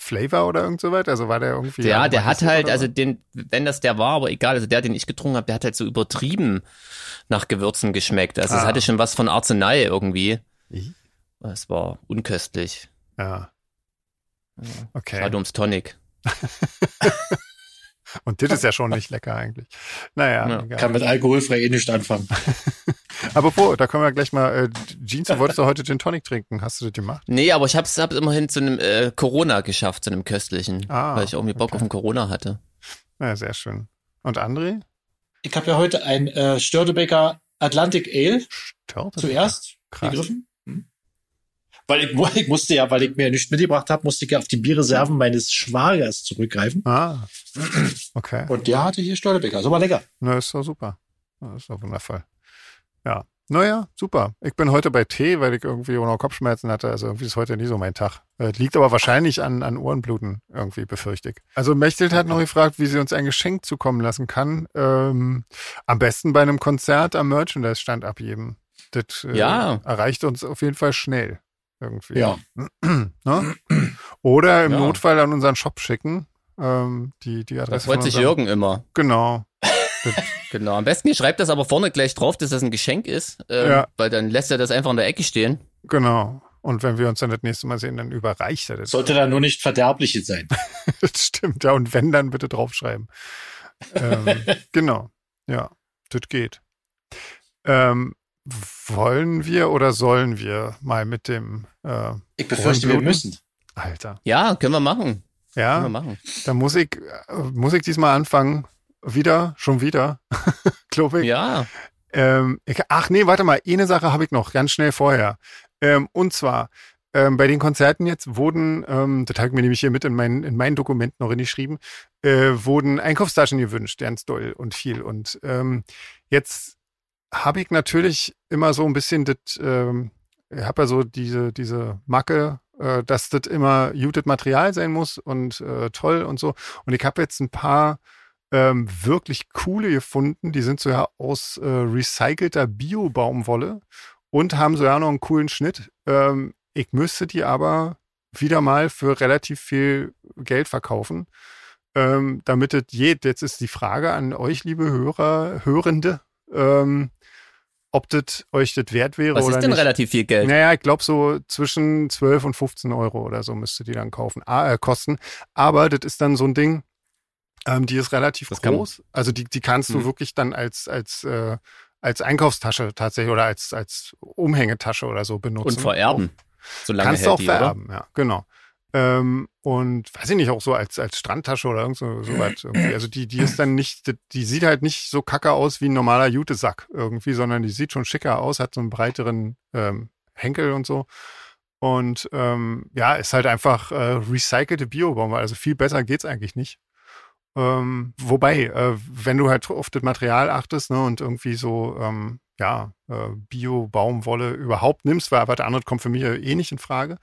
Flavor oder irgend so weiter? Also war der irgendwie. Ja, der hat halt, also den, wenn das der war, aber egal, also der, den ich getrunken habe, der hat halt so übertrieben nach Gewürzen geschmeckt. Also ah. es hatte schon was von Arznei irgendwie. Es war unköstlich. Ja. Okay. Schade ums Tonic. Und das ist ja schon nicht lecker eigentlich. Naja. Ja. Kann mit alkoholfrei eh nicht anfangen. aber vor, da können wir gleich mal, äh, Jeans, du wolltest doch heute Gin Tonic trinken. Hast du das gemacht? Nee, aber ich hab's, hab's immerhin zu einem äh, Corona geschafft, zu einem köstlichen. Ah, weil ich irgendwie Bock okay. auf einen Corona hatte. Ja, sehr schön. Und André? Ich habe ja heute ein äh, Störtebecker Atlantic Ale Störtebeker. zuerst Krass. gegriffen. Weil ich, ich, musste ja, weil ich mir nichts mitgebracht habe, musste ich ja auf die Bierreserven meines Schwagers zurückgreifen. Ah, okay. Und der hatte hier Störtebeker. So war lecker. Na, ist doch super. Das ist doch wundervoll. Ja. Naja, super. Ich bin heute bei Tee, weil ich irgendwie auch noch Kopfschmerzen hatte. Also irgendwie ist heute nie so mein Tag. Äh, liegt aber wahrscheinlich an, an Ohrenbluten, irgendwie befürchte ich. Also Mechtelt hat noch gefragt, wie sie uns ein Geschenk zukommen lassen kann. Ähm, am besten bei einem Konzert am Merchandise-Stand abgeben. Das äh, ja. erreicht uns auf jeden Fall schnell. Irgendwie. Ja. ne? Oder im ja. Notfall an unseren Shop schicken. Ähm, die, die Adresse. Das freut sich Jürgen immer. Genau. genau. Am besten schreibt das aber vorne gleich drauf, dass das ein Geschenk ist, ähm, ja. weil dann lässt er das einfach in der Ecke stehen. Genau. Und wenn wir uns dann das nächste Mal sehen, dann überreicht er das. Sollte da nur nicht verderbliches sein. das stimmt, ja. Und wenn, dann bitte draufschreiben. ähm, genau. Ja, das geht. Ähm, wollen wir oder sollen wir mal mit dem äh, Ich befürchte, wir müssen. Alter. Ja, können wir machen. Ja, können wir machen. Dann muss ich, äh, muss ich diesmal anfangen, wieder, schon wieder, glaube ich. Ja. Ähm, ich, ach nee, warte mal, eine Sache habe ich noch, ganz schnell vorher. Ähm, und zwar, ähm, bei den Konzerten jetzt wurden, ähm, das habe ich mir nämlich hier mit in meinen, in meinen Dokumenten noch hingeschrieben, äh, wurden Einkaufstaschen gewünscht, ganz doll und viel. Und ähm, jetzt habe ich natürlich immer so ein bisschen das, ähm, ich habe ja so diese, diese Macke, äh, dass das immer gutes Material sein muss und äh, toll und so. Und ich habe jetzt ein paar ähm, wirklich coole gefunden. Die sind so ja aus äh, recycelter Bio-Baumwolle und haben so ja noch einen coolen Schnitt. Ähm, ich müsste die aber wieder mal für relativ viel Geld verkaufen, ähm, damit es geht. Jetzt ist die Frage an euch, liebe Hörer, Hörende, ähm, ob das euch das wert wäre Was oder ist denn nicht. relativ viel Geld? Naja, ich glaube so zwischen 12 und 15 Euro oder so müsste die dann kaufen, ah, äh, kosten. Aber das ist dann so ein Ding, ähm, die ist relativ Das groß. Also die, die kannst du Hm. wirklich dann als, als, äh, als Einkaufstasche tatsächlich oder als, als Umhängetasche oder so benutzen. Und vererben. So lange Kannst du auch die, oder? vererben, ja, genau. Ähm, und weiß ich nicht, auch so als, als Strandtasche oder irgend so, so irgendwie. Also die, die ist dann nicht, die, die sieht halt nicht so kacke aus wie ein normaler Jutesack irgendwie, sondern die sieht schon schicker aus, hat so einen breiteren ähm, Henkel und so. Und ähm, ja, ist halt einfach äh, recycelte Biobaumwolle. Also viel besser geht's eigentlich nicht. Ähm, wobei, äh, wenn du halt auf das Material achtest ne, und irgendwie so, ähm, ja, äh, Bio-Baumwolle überhaupt nimmst, weil was anderes kommt für mich ja eh nicht in Frage.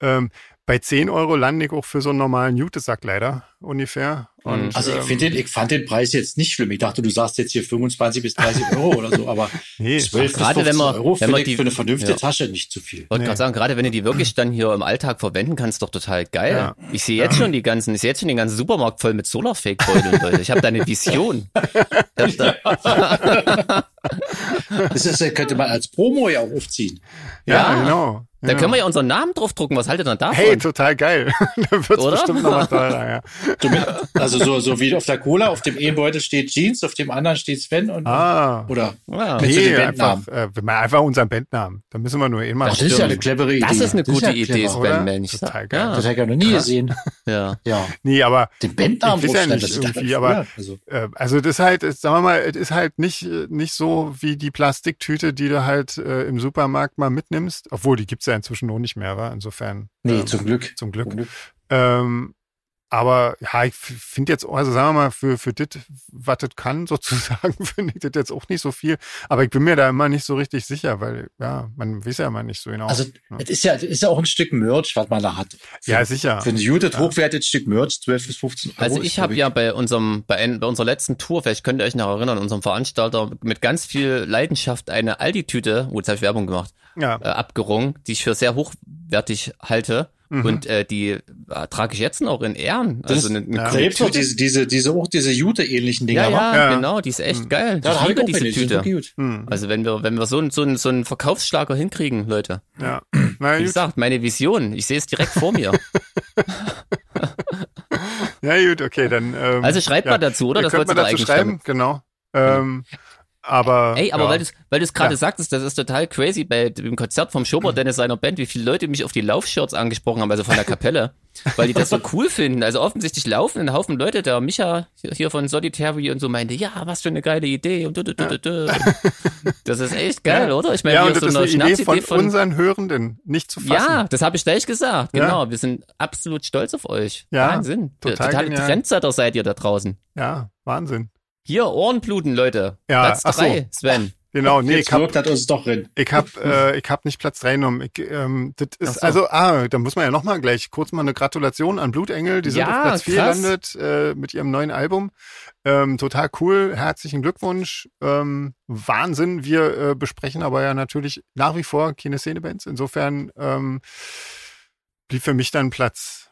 Ähm, bei 10 Euro lande ich auch für so einen normalen Jutesack leider ungefähr. Und, Also ich, ähm, find den, ich fand den Preis jetzt nicht schlimm. Ich dachte, du sagst jetzt hier 25 bis 30 Euro oder so, aber nee, 12 bis gerade 15 wenn man- Euro wenn man ich die- für eine vernünftige ja. Tasche nicht zu viel. Ich wollte Nee. gerade sagen, gerade wenn du die wirklich dann hier im Alltag verwenden kannst, doch total geil. Ja. Ich sehe jetzt schon die ganzen, ich sehe jetzt schon den ganzen Supermarkt voll mit Solarfake-Beuteln, Leute. Ich habe da eine Vision. Ich hab da, Das ist, könnte man als Promo ja auch aufziehen. ja, Ja. genau. Da ja. können wir ja unseren Namen draufdrucken. Was haltet ihr davon? Hey, total geil. da wird's Oder? bestimmt noch mal teurer, ja. Also so, so wie auf der Cola, auf dem einen Beutel steht Jeans, auf dem anderen steht Sven und Ah. oder ja. Nee, den einfach, Bandnamen. äh, wir machen einfach unseren Bandnamen. Da müssen wir nur eh mal Ach, das ist ja eine clevere Idee. Das ist eine gute ja Idee? Sven, Mensch. Total geil. Das Ja, habe ich ja noch nie Krass. gesehen. ja. Ja. Nee, aber Den Bandnamen Ich weiß ja nicht das ist irgendwie, aber- also, Äh, also das ist halt, es- sagen wir mal, es ist halt nicht, äh, nicht so wie die Plastiktüte, die du halt äh, im Supermarkt mal mitnimmst. Obwohl, die gibt's ja inzwischen auch nicht mehr, wa? Insofern. nee, ähm, zum Glück. zum Glück. Zum Glück. Ähm, aber ja, ich finde jetzt, auch, also sagen wir mal, für, für das, was das kann, sozusagen, finde ich das jetzt auch nicht so viel. Aber ich bin mir da immer nicht so richtig sicher, weil, ja, man weiß ja immer nicht so genau. Also, ja. es ist ja, es ist ja auch ein Stück Merch, was man da hat. Für, ja, sicher. Für ein gutes, Ja. hochwertiges Stück Merch, 12 bis 15 Euro. Also ich habe ja bei unserem, bei, ein- bei unserer letzten Tour, vielleicht könnt ihr euch noch erinnern, unserem Veranstalter mit ganz viel Leidenschaft eine Aldi-Tüte, wo jetzt habe ich Werbung gemacht, ja. äh, abgerungen, die ich für sehr hochwertig halte. Mhm. Und äh, die äh, trage ich jetzt noch in Ehren. Das Also eine, eine ja. auch Tüte. diese, diese, diese, auch diese Jute-ähnlichen Dinger. Ja, ja, Ja. genau, die ist echt Mhm. geil. Ja, da ich liebe diese die Tüte. wirklich gut. Hm. Also wenn wir, wenn wir so, einen- so, einen- so einen Verkaufsschlager hinkriegen, Leute. ja. Na Wie gesagt, meine Vision, ich sehe es direkt vor mir. Ja, gut, okay, dann. Ähm, Also schreibt ja. mal dazu, oder? Das wolltest mal du dazu eigentlich schreiben, genau. Ähm, aber. Ey, aber ja. weil du weil du es gerade Ja. sagtest, das ist total crazy bei dem Konzert vom Schobert Dennis seiner Band, wie viele Leute mich auf die Laufshirts angesprochen haben, also von der Kapelle, weil die das so cool finden. Also offensichtlich laufen ein Haufen Leute, der Micha hier von Solitary und so meinte, ja, was für eine geile Idee und du, du, du, du, du. Das ist echt geil, Ja. oder? Ich meine, ja, und so das eine ist eine Idee von, Schnapsidee von, unseren Hörenden nicht zu fassen. ja, das habe ich gleich gesagt. Genau, wir sind absolut stolz auf euch. Ja, Wahnsinn. total genial. Trendsetter seid ihr da draußen. Ja, Wahnsinn. Hier, Ohrenbluten, Leute. Ja, Platz ach so. drei, Sven. Genau, nee, Jetzt ich hab, das uns doch drin. ich hab, äh, ich hab nicht Platz drei genommen. Ich, ähm, das ist, so. also, ah, da muss man ja noch mal gleich kurz mal eine Gratulation an Blutengel. Die sind Ja, auf Platz vier krass. gelandet äh, mit ihrem neuen Album. Ähm, total cool. Herzlichen Glückwunsch. Ähm, Wahnsinn. Wir äh, besprechen aber ja natürlich nach wie vor keine Szenebands. Insofern ähm, blieb für mich dann Platz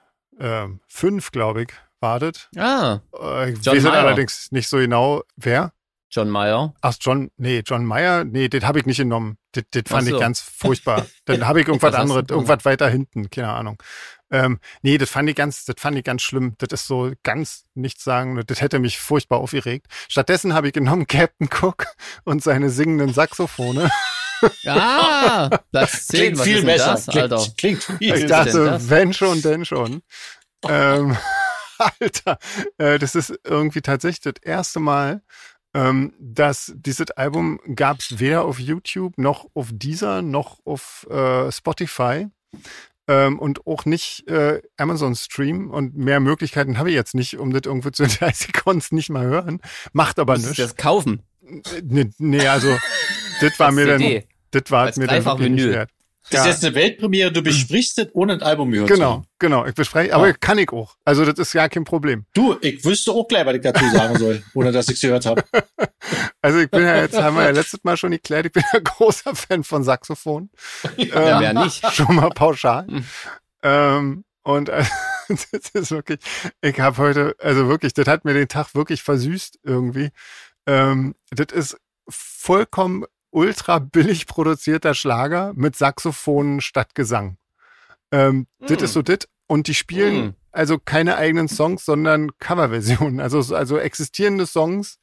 fünf, glaube ich, wartet. Ah, Äh, John es Mayer. allerdings nicht so genau, wer. John Mayer. Ach, John, nee, John Mayer, nee, das habe ich nicht genommen. Das, das fand so. ich ganz furchtbar. Dann habe ich irgendwas anderes, irgendwas weiter hinten, keine Ahnung. Ähm, nee, das fand ich ganz, das fand ich ganz schlimm. Das ist so ganz nichts sagen. Das hätte mich furchtbar aufgeregt. Stattdessen habe ich genommen Captain Cook und seine singenden Saxophone. Ah, Platz 10. Klingt Was viel besser. das, Alter? klingt, klingt viel Ich dachte, das? wenn schon, denn schon. ähm, Alter, äh, das ist irgendwie tatsächlich das erste Mal, ähm, dass dieses Album gab es weder auf YouTube noch auf Deezer noch auf äh, Spotify. ähm, und auch nicht äh, Amazon Stream und mehr Möglichkeiten habe ich jetzt nicht, um das irgendwo zu entdecken. Ich konnte es nicht mal hören. Macht aber nichts. das kaufen. Nee, nee, also das war mir dann, CD. das war Als mir dann wirklich nicht wert. Das ist jetzt eine Weltpremiere, du besprichst es, ohne ein Album gehört zu Genau, haben. genau. Ich bespreche, aber kann ich auch. Also das ist ja kein Problem. Du, ich wüsste auch gleich, was ich dazu sagen soll, ohne dass ich es gehört habe. Also ich bin ja jetzt, haben wir ja letztes Mal schon geklärt, ich bin ja großer Fan von Saxophon. Ja, Ähm, wer nicht? Schon mal pauschal. Hm. ähm, und äh, das ist wirklich, ich habe heute, also wirklich, das hat mir den Tag wirklich versüßt irgendwie. Ähm, das ist vollkommen ultra billig produzierter Schlager mit Saxophonen statt Gesang. Ähm, Mm. ist so das. Und die spielen Mm. also keine eigenen Songs, sondern Coverversionen. Also, also existierende Songs.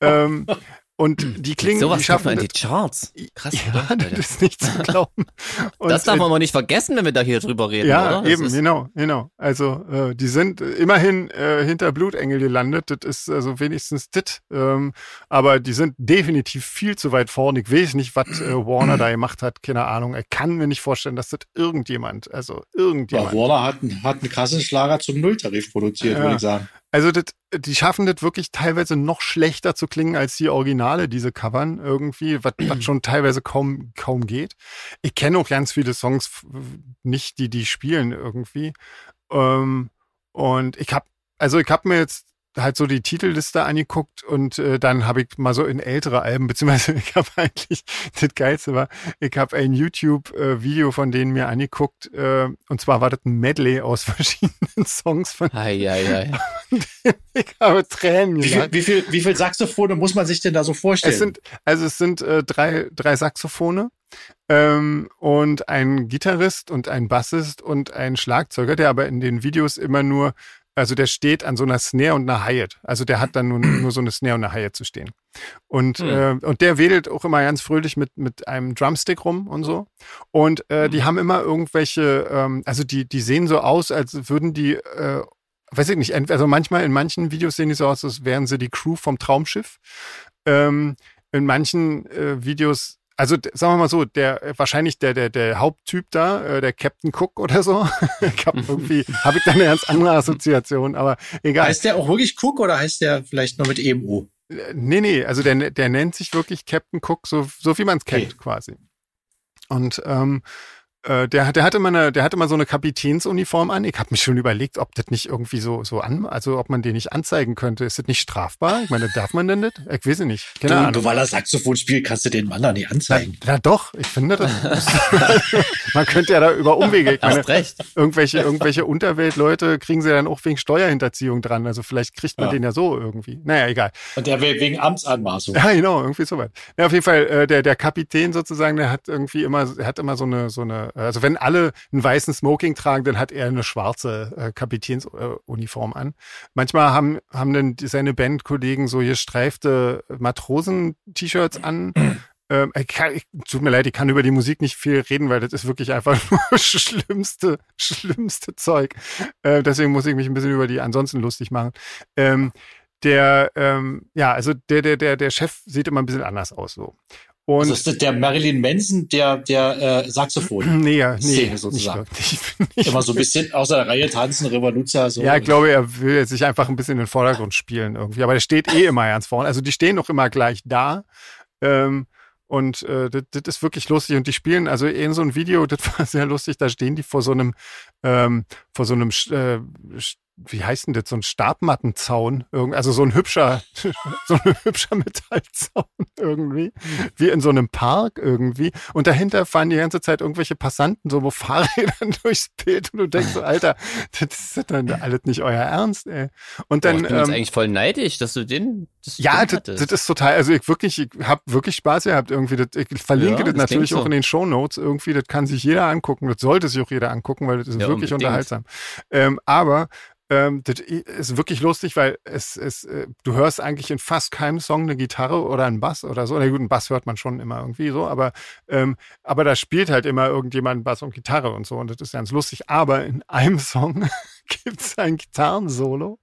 Ähm, und die klingen, Sowas die schaffen in die Charts. Krass, ja, oder? das ist nicht zu glauben. Und, das darf äh, man mal nicht vergessen, wenn wir da hier drüber reden, ja, oder? Eben, genau, genau. Also äh, die sind äh, immerhin äh, hinter Blutengel gelandet. Das ist also wenigstens das. Ähm, aber die sind definitiv viel zu weit vorne. Ich weiß nicht, was äh, Warner da gemacht hat. Keine Ahnung. Ich kann mir nicht vorstellen, dass das irgendjemand, also Ja, irgendjemand. Warner hat, einen- hat einen krassen Schlager zum Nulltarif produziert, Ja. würde ich sagen. Also das, die schaffen das wirklich teilweise noch schlechter zu klingen als die Originale, diese Covern irgendwie, was schon teilweise kaum kaum geht. Ich kenne auch ganz viele Songs nicht, die die spielen irgendwie. Ähm, und ich habe also ich habe mir jetzt halt so die Titelliste angeguckt und äh, dann habe ich mal so in ältere Alben, beziehungsweise ich habe eigentlich, das Geilste war, ich habe ein YouTube-Video von denen mir angeguckt äh, und zwar war das ein Medley aus verschiedenen Songs von Ei, ei, ei. ich habe Tränen Wie viel, wie, viel, wie viel Saxophone muss man sich denn da so vorstellen? Es sind, also es sind äh, drei, drei Saxophone ähm, und ein Gitarrist und ein Bassist und ein Schlagzeuger, der aber in den Videos immer nur, also der steht an so einer Snare und einer Hi-Hat. Also der hat dann nur, nur so eine Snare und eine Hi-Hat zu stehen. Und, Hm. äh, und der wedelt auch immer ganz fröhlich mit, mit einem Drumstick rum und so. Und äh, die haben immer irgendwelche, ähm, also die, die sehen so aus, als würden die, äh, weiß ich nicht, also manchmal in manchen Videos sehen die so aus, als wären sie die Crew vom Traumschiff. Ähm, in manchen äh, Videos, also sagen wir mal so, der äh, wahrscheinlich der der der Haupttyp da, äh, der Captain Cook oder so. ich hab irgendwie habe ich da eine ganz andere Assoziation, aber egal. heißt der auch wirklich Cook oder heißt der vielleicht nur mit E EMO? Äh, Nee, nee, also der, der nennt sich wirklich Captain Cook, so, so wie man es kennt Okay. quasi. Und ähm, äh, der, der hatte mal eine, der hatte mal so eine Kapitänsuniform an. Ich habe mich schon überlegt, ob das nicht irgendwie so so an, also ob man den nicht anzeigen könnte. Ist das nicht strafbar? Ich meine, darf man denn das? Ich weiß es nicht. Keine Du, Ahnung. weil er Saxophon spielt, kannst du den Mann da nicht Na, anzeigen. na doch, ich finde das. man könnte ja da über Umwege. Ich meine, Hast recht. irgendwelche, irgendwelche Unterweltleute kriegen sie dann auch wegen Steuerhinterziehung dran. Also vielleicht kriegt man Ja. den ja so irgendwie. Naja, egal. Und der will wegen Amtsanmaßung. Ja, genau, irgendwie soweit. Ja, auf jeden Fall, äh, der, der Kapitän sozusagen, der hat irgendwie immer, er hat immer so eine, so eine, also wenn alle einen weißen Smoking tragen, dann hat er eine schwarze äh, Kapitänsuniform an. Manchmal haben, haben dann seine Bandkollegen so gestreifte Matrosen-T-Shirts an. Ähm, ich kann, ich, tut mir leid, ich kann über die Musik nicht viel reden, weil das ist wirklich einfach nur schlimmste, schlimmste Zeug. Äh, deswegen muss ich mich ein bisschen über die ansonsten lustig machen. Ähm, der, ähm, ja, also der, der, der, der Chef sieht immer ein bisschen anders aus so. Und Also ist das der Marilyn Manson, der, der äh, Saxophon. nee, ja, nee, Szene nicht sozusagen. wirklich. Nicht Immer so ein bisschen außer der Reihe tanzen, Revoluzer, so. Ja, ich glaube, er will sich einfach ein bisschen in den Vordergrund spielen irgendwie. Aber der steht eh immer ganz vorne. Also die stehen auch immer gleich da. Ähm, und äh, das, das ist wirklich lustig. Und die spielen, also in so einem Video, das war sehr lustig, da stehen die vor so einem, ähm, vor so einem, äh, wie heißt denn das, so ein Stabmattenzaun, also so ein hübscher, so ein hübscher Metallzaun irgendwie, wie in so einem Park irgendwie. Und dahinter fahren die ganze Zeit irgendwelche Passanten, so wo Fahrrädern durchs Bild und du denkst so, Alter, das ist dann alles nicht euer Ernst, ey. Und Boah, dann, ich bin jetzt ähm, eigentlich voll neidisch, dass du den das ja, das, das ist total, also ich wirklich, ich habe wirklich Spaß gehabt irgendwie. Das, ich verlinke Ja, das das natürlich klingt auch so. in den Show Notes irgendwie. Das kann sich jeder angucken. Das sollte sich auch jeder angucken, weil das ist Ja, wirklich unbedingt. unterhaltsam. Ähm, aber ähm, das ist wirklich lustig, weil es, es, äh, du hörst eigentlich in fast keinem Song eine Gitarre oder einen Bass oder so. Na gut, einen Bass hört man schon immer irgendwie so, aber, ähm, aber da spielt halt immer irgendjemand Bass und Gitarre und so und das ist ganz lustig. Aber in einem Song gibt es ein Gitarrensolo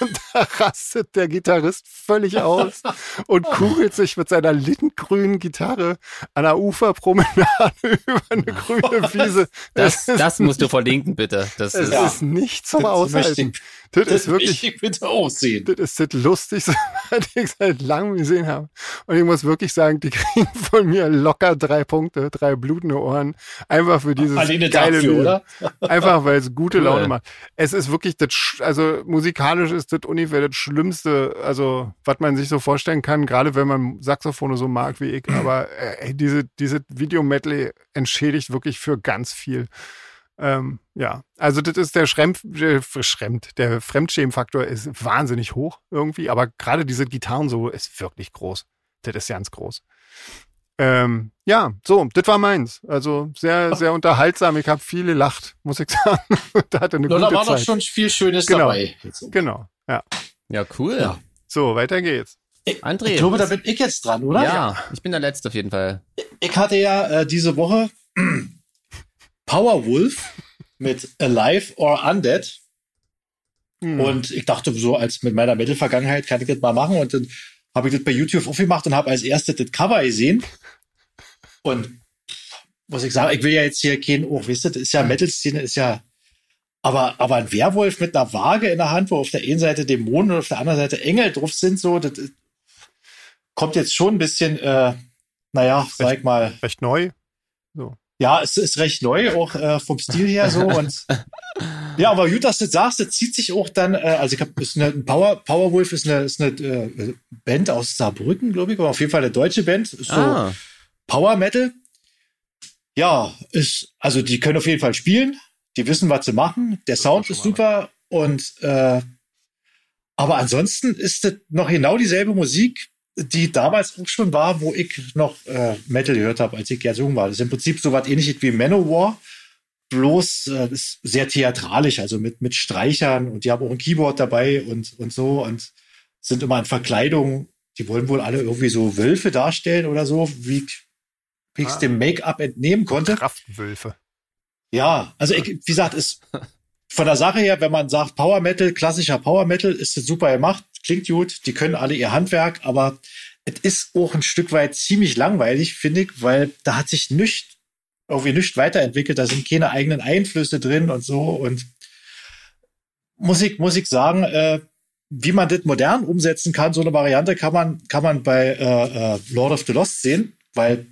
Und da rastet der Gitarrist völlig aus und kugelt sich mit seiner lindgrünen Gitarre an der Uferpromenade über eine grüne Wiese. Das, das musst du verlinken, bitte. Das ist, Ja. ist nicht zum Das Aushalten. ich- Das, Das ist wirklich, ich bitte auch sehen. das ist das Lustigste, was ich seit langem gesehen habe. Und ich muss wirklich sagen, die kriegen von mir locker drei Punkte, drei blutende Ohren. Einfach für dieses Alleine geile dafür? Einfach, weil es gute Cool. Laune macht. Es ist wirklich das, also musikalisch ist das ungefähr das Schlimmste, also was man sich so vorstellen kann, gerade wenn man Saxophone so mag wie ich. Aber äh, ey, diese, diese Video-Medley entschädigt wirklich für ganz viel. Ähm, ja, also das ist der Schremp, äh, Schrempt, der Fremdschämenfaktor ist wahnsinnig hoch irgendwie, aber gerade diese Gitarren so ist wirklich groß. Das ist ganz groß. Ähm, ja, so, das war meins. Also sehr, sehr unterhaltsam. Ich habe viel gelacht, muss ich sagen. da hatte eine da gute war doch Zeit. schon viel Schönes Genau. dabei. Genau, ja. ja, cool. Ja. So, weiter geht's. André. Ich glaube, da bin ich jetzt dran, oder? ja, ich bin der Letzte auf jeden Fall. Ich hatte ja äh, diese Woche Powerwolf mit Alive or Undead. Hm. Und ich dachte, so als mit meiner Metal-Vergangenheit kann ich das mal machen. Und dann habe ich das bei YouTube aufgemacht und habe als erstes das Cover gesehen. Und muss ich sagen, ich will ja jetzt hier kein, oh, wisst ihr, das ist ja Metal-Szene, ist ja, aber, aber ein Werwolf mit einer Waage in der Hand, wo auf der einen Seite Dämonen und auf der anderen Seite Engel drauf sind, so, das ist- kommt jetzt schon ein bisschen, äh, naja, sag ich mal, Recht neu. Ja, es ist recht neu, auch äh, vom Stil her so. Und ja, aber gut, dass du das sagst, das zieht sich auch dann, äh, also ich habe, ist eine ein Power, Powerwolf ist eine, ist eine äh, Band aus Saarbrücken, glaube ich, aber auf jeden Fall eine deutsche Band. Ist so Ah, Power Metal. Ja, ist, also die können auf jeden Fall spielen, die wissen, was sie machen. Der Sound schon ist super und äh, aber ansonsten ist das noch genau dieselbe Musik, die damals auch schon war, wo ich noch äh, Metal gehört habe, als ich ja jung war. Das ist im Prinzip so was ähnliches wie Manowar, bloß äh, ist sehr theatralisch, also mit, mit Streichern und die haben auch ein Keyboard dabei und, und so und sind immer in Verkleidung. Die wollen wohl alle irgendwie so Wölfe darstellen oder so, wie ich wie ich's Ah. dem Make-up entnehmen konnte. Kraftwölfe. Ja, also ich, wie gesagt, ist von der Sache her, wenn man sagt Power Metal, klassischer Power Metal, ist das super gemacht, klingt gut, die können alle ihr Handwerk, aber es ist auch ein Stück weit ziemlich langweilig, finde ich, weil da hat sich nichts, irgendwie nichts weiterentwickelt, da sind keine eigenen Einflüsse drin und so und muss ich, muss ich sagen, äh, wie man das modern umsetzen kann, so eine Variante kann man, kann man bei äh, äh, Lord of the Lost sehen, weil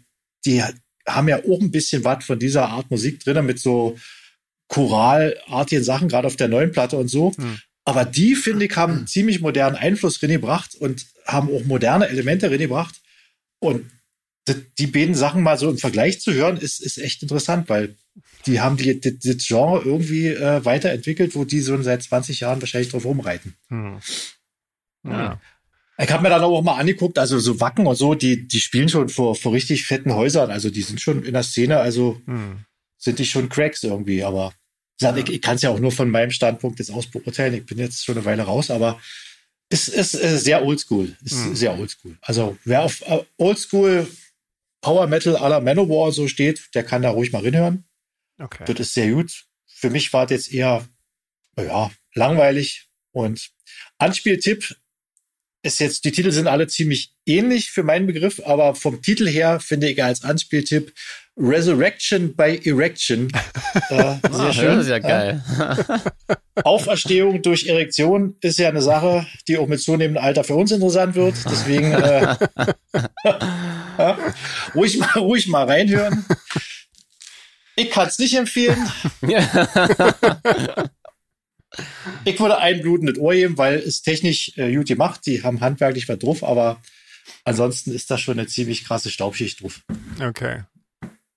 die haben ja auch ein bisschen was von dieser Art Musik drin, mit so choralartigen Sachen, gerade auf der neuen Platte und so. Hm. Aber die, finde ich, haben einen ziemlich modernen Einfluss reingebracht und haben auch moderne Elemente reingebracht. Und die beiden Sachen mal so im Vergleich zu hören, ist, ist echt interessant, weil die haben die, das, das Genre irgendwie äh, weiterentwickelt, wo die so seit 20 Jahren wahrscheinlich drauf rumreiten. Hm. Ja. Ich habe mir dann auch mal angeguckt, also so Wacken und so, die, die spielen schon vor, vor richtig fetten Häusern. Also die sind schon in der Szene, also Hm. sind die schon Cracks irgendwie. Aber ich, ich kann es ja auch nur von meinem Standpunkt jetzt aus beurteilen. Ich bin jetzt schon eine Weile raus, aber es ist äh, sehr oldschool. Es ist Hm. sehr oldschool. Also wer auf äh, oldschool Power Metal à la Manowar so steht, der kann da ruhig mal reinhören. Okay. Das ist sehr gut. Für mich war das jetzt eher, ja, langweilig. Und Anspieltipp ist jetzt, die Titel sind alle ziemlich ähnlich für meinen Begriff, aber vom Titel her finde ich als Anspieltipp Resurrection by Erection. Äh, sehr schön. das ist ja geil. Auferstehung durch Erektion ist ja eine Sache, die auch mit zunehmendem Alter für uns interessant wird. Deswegen äh, ruhig, mal, ruhig mal reinhören. Ich kann es nicht empfehlen. Ich würde ein blutendes Ohr geben, weil es technisch äh, gut gemacht. Die haben handwerklich was drauf, aber ansonsten ist da schon eine ziemlich krasse Staubschicht drauf. Okay.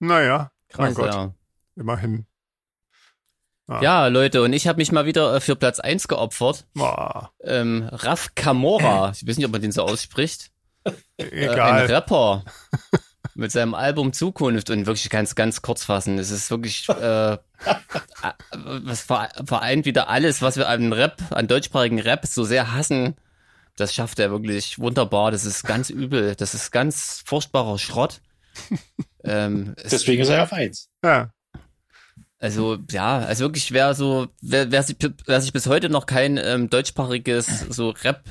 Naja, mein Krass, Gott, ja. immerhin. Ja, Leute, und ich habe mich mal wieder äh, für Platz 1 geopfert. Boah, Ähm, Raf Kamora, ich weiß nicht, ob man den so ausspricht. Äh, ein egal. Rapper mit seinem Album Zukunft und wirklich ganz, ganz kurz fassen. Es ist wirklich, äh, was vereint wieder alles, was wir an Rap, an deutschsprachigen Rap so sehr hassen. Das schafft er wirklich wunderbar. Das ist ganz übel. Das ist ganz furchtbarer Schrott. ähm, es, Deswegen ist er auf eins. ja, Also ja, also wirklich wer so, wer, wer, sich, wer sich bis heute noch kein ähm, deutschsprachiges so Rap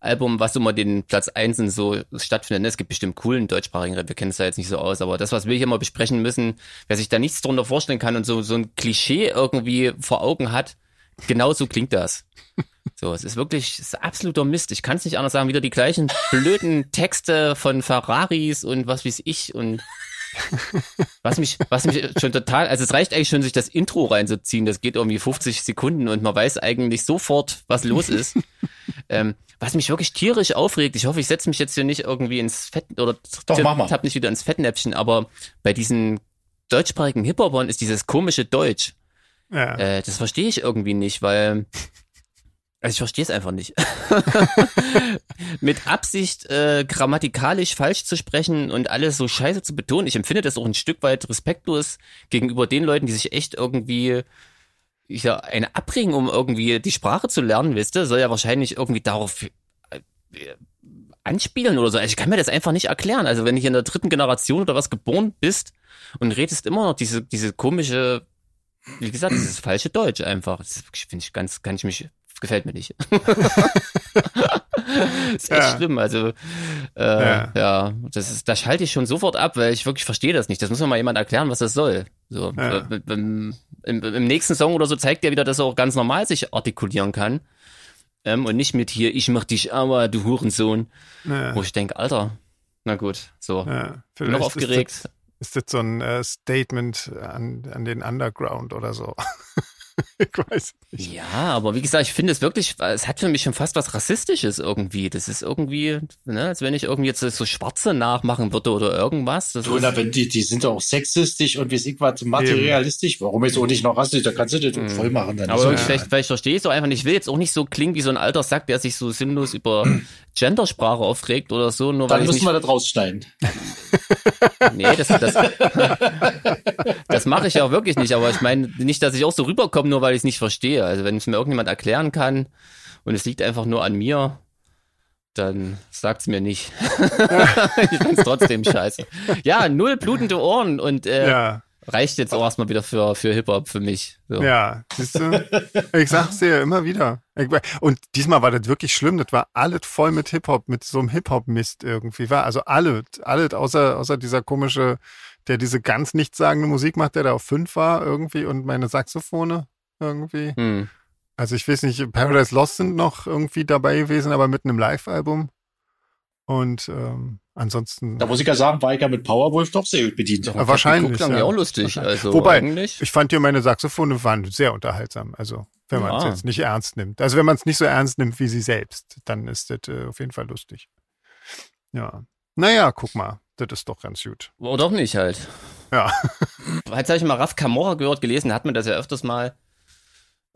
Album, was immer den Platz eins und so stattfindet. Ne, Es gibt bestimmt coolen deutschsprachigen Rap, wir kennen es da jetzt nicht so aus, aber das, was wir hier mal besprechen müssen, wer sich da nichts drunter vorstellen kann und so, so ein Klischee irgendwie vor Augen hat, genau so klingt das. So, es ist wirklich, es ist absoluter Mist. Ich kann es nicht anders sagen, wieder die gleichen blöden Texte von Ferraris und was weiß ich und was mich, was mich schon total, also es reicht eigentlich schon, sich das Intro reinzuziehen. Das geht irgendwie 50 Sekunden und man weiß eigentlich sofort, was los ist. ähm, was mich wirklich tierisch aufregt, ich hoffe, ich setze mich jetzt hier nicht irgendwie ins Fett oder Doch, mach tapp nicht wieder ins Fettnäpfchen, aber bei diesen deutschsprachigen Hip-Hopern ist dieses komische Deutsch. Ja. Äh, das verstehe ich irgendwie nicht, weil also ich verstehe es einfach nicht. Mit Absicht äh, grammatikalisch falsch zu sprechen und alles so scheiße zu betonen. Ich empfinde das auch ein Stück weit respektlos gegenüber den Leuten, die sich echt irgendwie ja, eine abbringen, um irgendwie die Sprache zu lernen, wisst ihr, soll ja wahrscheinlich irgendwie darauf äh, anspielen oder so. Also ich kann mir das einfach nicht erklären. Also wenn ich in der dritten Generation oder was geboren bist und redest immer noch diese, diese komische, wie gesagt, dieses falsche Deutsch einfach. Das finde ich ganz, kann ich mich, gefällt mir nicht. ist echt Ja. schlimm. Also äh, Ja. ja. das ist, da schalte ich schon sofort ab, weil ich wirklich verstehe das nicht. Das muss mir mal jemand erklären, was das soll. So, Ja. im, im, Im nächsten Song oder so zeigt er wieder, dass er auch ganz normal sich artikulieren kann. Ähm, und nicht mit hier, ich mach dich aber, du Hurensohn. Wo ich denke, Alter, na gut, so. Bin noch aufgeregt. Ist das, ist das so ein äh, Statement an, an den Underground oder so? ich weiß nicht. Ja, aber wie gesagt, ich finde es wirklich, es hat für mich schon fast was Rassistisches irgendwie. Das ist irgendwie, ne, als wenn ich irgendwie jetzt so Schwarze nachmachen würde oder irgendwas. Das Oder ist, wenn die, die sind doch auch sexistisch und wie es ich was materialistisch. Warum ist auch nicht noch rassistisch? Da kannst du das Mhm. voll machen. Dann aber ja. vielleicht, vielleicht verstehe ich es auch einfach nicht. Ich will jetzt auch nicht so klingen wie so ein alter Sack, der sich so sinnlos über Gendersprache aufregt oder so, nur weil Dann ich müssen nicht wir das rausschneiden. Nee, das, das, das mache ich ja wirklich nicht. Aber ich meine nicht, dass ich auch so rüberkomme, nur weil ich es nicht verstehe. Also wenn es mir irgendjemand erklären kann und es liegt einfach nur an mir, dann sagt's mir nicht. ich find's trotzdem scheiße. Ja, null blutende Ohren und äh, Ja, reicht jetzt auch erstmal wieder für, für Hip-Hop für mich. So. ja, siehst du? Ich sag's dir ja immer wieder. Und diesmal war das wirklich schlimm. Das war alles voll mit Hip-Hop, mit so einem Hip-Hop-Mist irgendwie. War also alles, alles außer, außer dieser komische, der diese ganz nichtssagende Musik macht, der da auf fünf war irgendwie und meine Saxophone irgendwie. Hm. Also ich weiß nicht, Paradise Lost sind noch irgendwie dabei gewesen, aber mit einem Live-Album. Und ähm, ansonsten. Da muss ich ja sagen, war ich ja mit Powerwolf doch sehr gut bedient. Ja, wahrscheinlich, gucken ja. ja auch lustig. Also Wobei, eigentlich. Ich fand ja meine Saxophone waren sehr unterhaltsam. Also wenn man es Ja. jetzt nicht ernst nimmt. Also wenn man es nicht so ernst nimmt wie sie selbst, dann ist das äh, auf jeden Fall lustig. Ja. Naja, guck mal. Das ist doch ganz gut. Oder auch nicht halt. Ja. Jetzt habe ich mal Raf Camorra gehört, gelesen, hat man das ja öfters mal.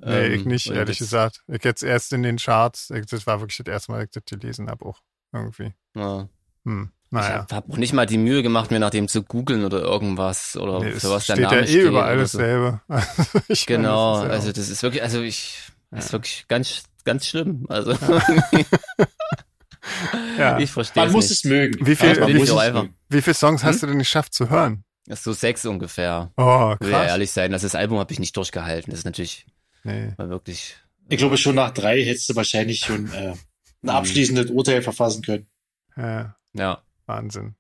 Nee, Ähm, ich nicht, ehrlich das- gesagt. Ich jetzt erst in den Charts. Ich, das war wirklich das erste Mal, dass ich das gelesen habe auch. Irgendwie. Ja. Hm. Ich Naja. habe hab noch nicht mal die Mühe gemacht, mir nach dem zu googeln oder irgendwas oder Nee, für es was der steht Name ja eh steht überall so. dasselbe. Also ich Genau, meine, das also das ist wirklich, also ich, das ist wirklich ganz, ganz schlimm. Also Ja. ich verstehe Man es muss nicht. es mögen. Wie viel- wie muss viel es einfach? mögen. Wie viele Songs Hm? hast du denn geschafft zu hören? Das ist so sechs ungefähr. Oh, Will ja krass. ehrlich sein. Das, das Album habe ich nicht durchgehalten. Das ist natürlich Nee. mal wirklich. Ich glaube, schon nach drei hättest du wahrscheinlich schon äh, ein abschließendes Urteil verfassen können. Ja, Ja. Wahnsinn.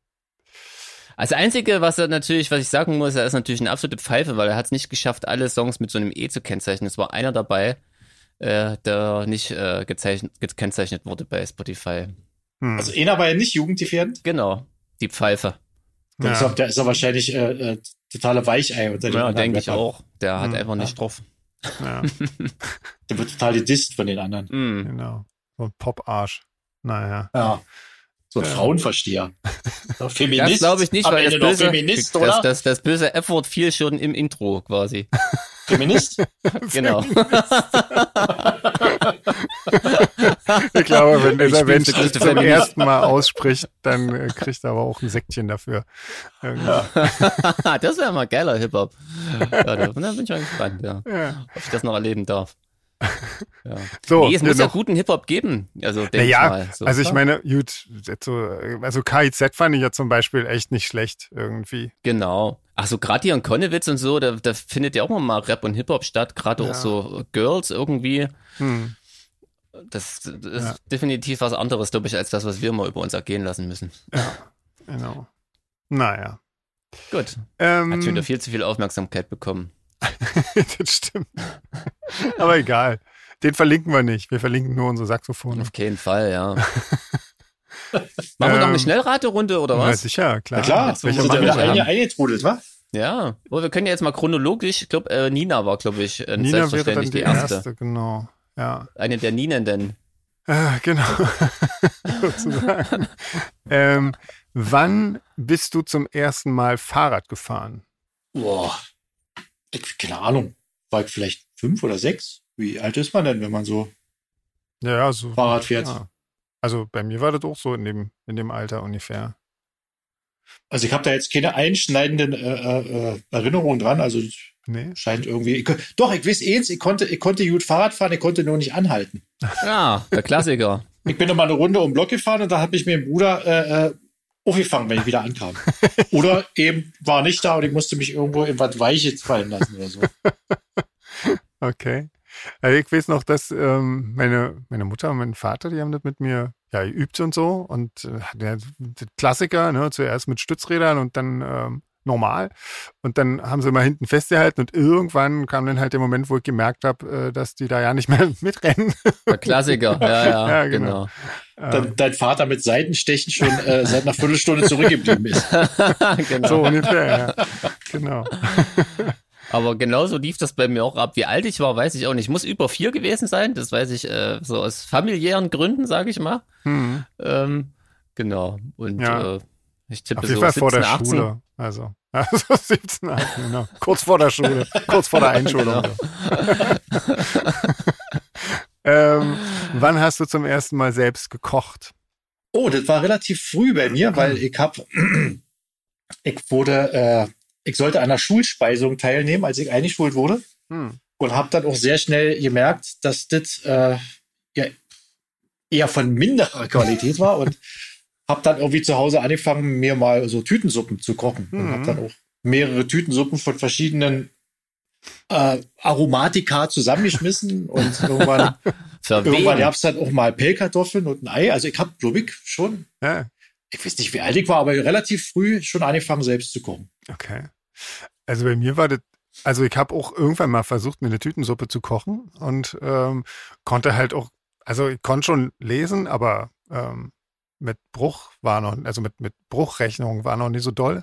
Als einzige, was er natürlich, was ich sagen muss, er ist natürlich eine absolute Pfeife, weil er hat es nicht geschafft, alle Songs mit so einem E zu kennzeichnen. Es war einer dabei, äh, der nicht äh, gekennzeichnet wurde bei Spotify. Hm. Also einer war ja nicht jugendgefährend. Genau, die Pfeife. Der, ist, ja. ja. der ist ja wahrscheinlich äh, äh, totale Weichei unter den Ja, denke ich auch. Der hat Hm, einfach nicht drauf. Ja, Der wird total gedisst von den anderen. Mm. genau. So ein Pop-Arsch. Naja. Ja. So ein Ja. Frauenversteher. Das Feminist. glaube ich nicht, weil das böse, Feminist, das, oder? das, das böse F-Wort fiel schon im Intro quasi. Feminist? genau. Ich glaube, wenn dieser Mensch das zum Feminist. ersten Mal ausspricht, dann äh, kriegt er aber auch ein Säckchen dafür. Irgendwie. das wäre mal geiler Hip-Hop. Ja, da, bin ich mal gespannt, ja. Ja. Ob ich das noch erleben darf. Ja. So, nee, es muss ja guten Hip-Hop geben. Also, denk Naja, ich mal. So. also ich meine, gut, so, also KIZ fand ich ja zum Beispiel echt nicht schlecht irgendwie. Genau. Ach so, gerade hier in Konnewitz und so, da, da findet ja auch immer mal Rap und Hip-Hop statt, gerade Ja. auch so Girls irgendwie. Hm. Das, das ist Ja. definitiv was anderes, glaube ich, als das, was wir mal über uns ergehen lassen müssen. Genau. Naja. Gut. Ähm, Hat schon wieder viel zu viel Aufmerksamkeit bekommen. das stimmt. Aber egal. Den verlinken wir nicht. Wir verlinken nur unsere Saxophone. Auf keinen Fall, ja. Machen wir noch eine Ähm, Schnellraterunde oder was? sicher, klar. Na klar, jetzt, ja da wieder wir? eine eingetrudelt, wa? Ja. Oh, wir können ja jetzt mal chronologisch, ich glaube, äh, Nina war, glaube ich, äh, Nina wäre dann selbstverständlich die die erste. erste, genau. Ja. Eine der Ninenden. Ah, genau. Sozusagen. ähm, wann bist du zum ersten Mal Fahrrad gefahren? Boah. Ich, keine Ahnung. War ich vielleicht fünf oder sechs? Wie alt ist man denn, wenn man so Ja, ja, so. Fahrrad fährt? Ja. Also bei mir war das auch so in dem, in dem Alter ungefähr. Also ich habe da jetzt keine einschneidenden äh, äh, Erinnerungen dran. Also es Nee. scheint irgendwie. Ich, doch, ich weiß eins, ich konnte, ich konnte gut Fahrrad fahren, ich konnte nur nicht anhalten. Ja, der Klassiker. Ich bin noch mal eine Runde um den Block gefahren und da hat mich mein Bruder äh, äh, aufgefangen, wenn ich wieder ankam. Oder eben war nicht da und ich musste mich irgendwo in was Weiches fallen lassen oder so. Okay. Also ich weiß noch, dass ähm, meine, meine Mutter und mein Vater, die haben das mit mir ja geübt und so. Und äh, der, der Klassiker, ne, zuerst mit Stützrädern und dann ähm, normal. Und dann haben sie mal hinten festgehalten und irgendwann kam dann halt der Moment, wo ich gemerkt habe, äh, dass die da ja nicht mehr mitrennen. Der Klassiker. Ja, ja, Ja, genau. genau. Dann, dein Vater mit Seitenstechen schon äh, seit einer Viertelstunde zurückgeblieben ist. genau. So ungefähr, ja. Genau. Aber genauso lief das bei mir auch ab. Wie alt ich war, weiß ich auch nicht. Ich muss über vier gewesen sein. Das weiß ich äh, so aus familiären Gründen, sage ich mal. Hm. Ähm, genau. Und Ja. äh, ich tippe Auf so jeden Fall 17, vor der 18. Schule. Also, also 17, 18, genau. Kurz vor der Schule. Kurz vor der Einschulung. Genau. ähm, wann hast du zum ersten Mal selbst gekocht? Oh, das war relativ früh bei mir, weil ich hab, ich wurde, äh, ich sollte an einer Schulspeisung teilnehmen, als ich eingeschult wurde Hm. und habe dann auch sehr schnell gemerkt, dass das äh, ja, eher von minderer Qualität war und habe dann irgendwie zu Hause angefangen, mir mal so Tütensuppen zu kochen und Mhm. habe dann auch mehrere Tütensuppen von verschiedenen äh, Aromatika zusammengeschmissen und irgendwann, irgendwann gab es dann auch mal Pellkartoffeln und ein Ei. Also ich habe, glaube ich, schon Ja, ich weiß nicht, wie alt ich war, aber relativ früh schon angefangen, selbst zu kochen. okay. Also bei mir war das, also ich habe auch irgendwann mal versucht, mir eine Tütensuppe zu kochen und ähm, konnte halt auch, also ich konnte schon lesen, aber ähm, mit Bruch war noch, also mit, mit Bruchrechnung war noch nie so doll.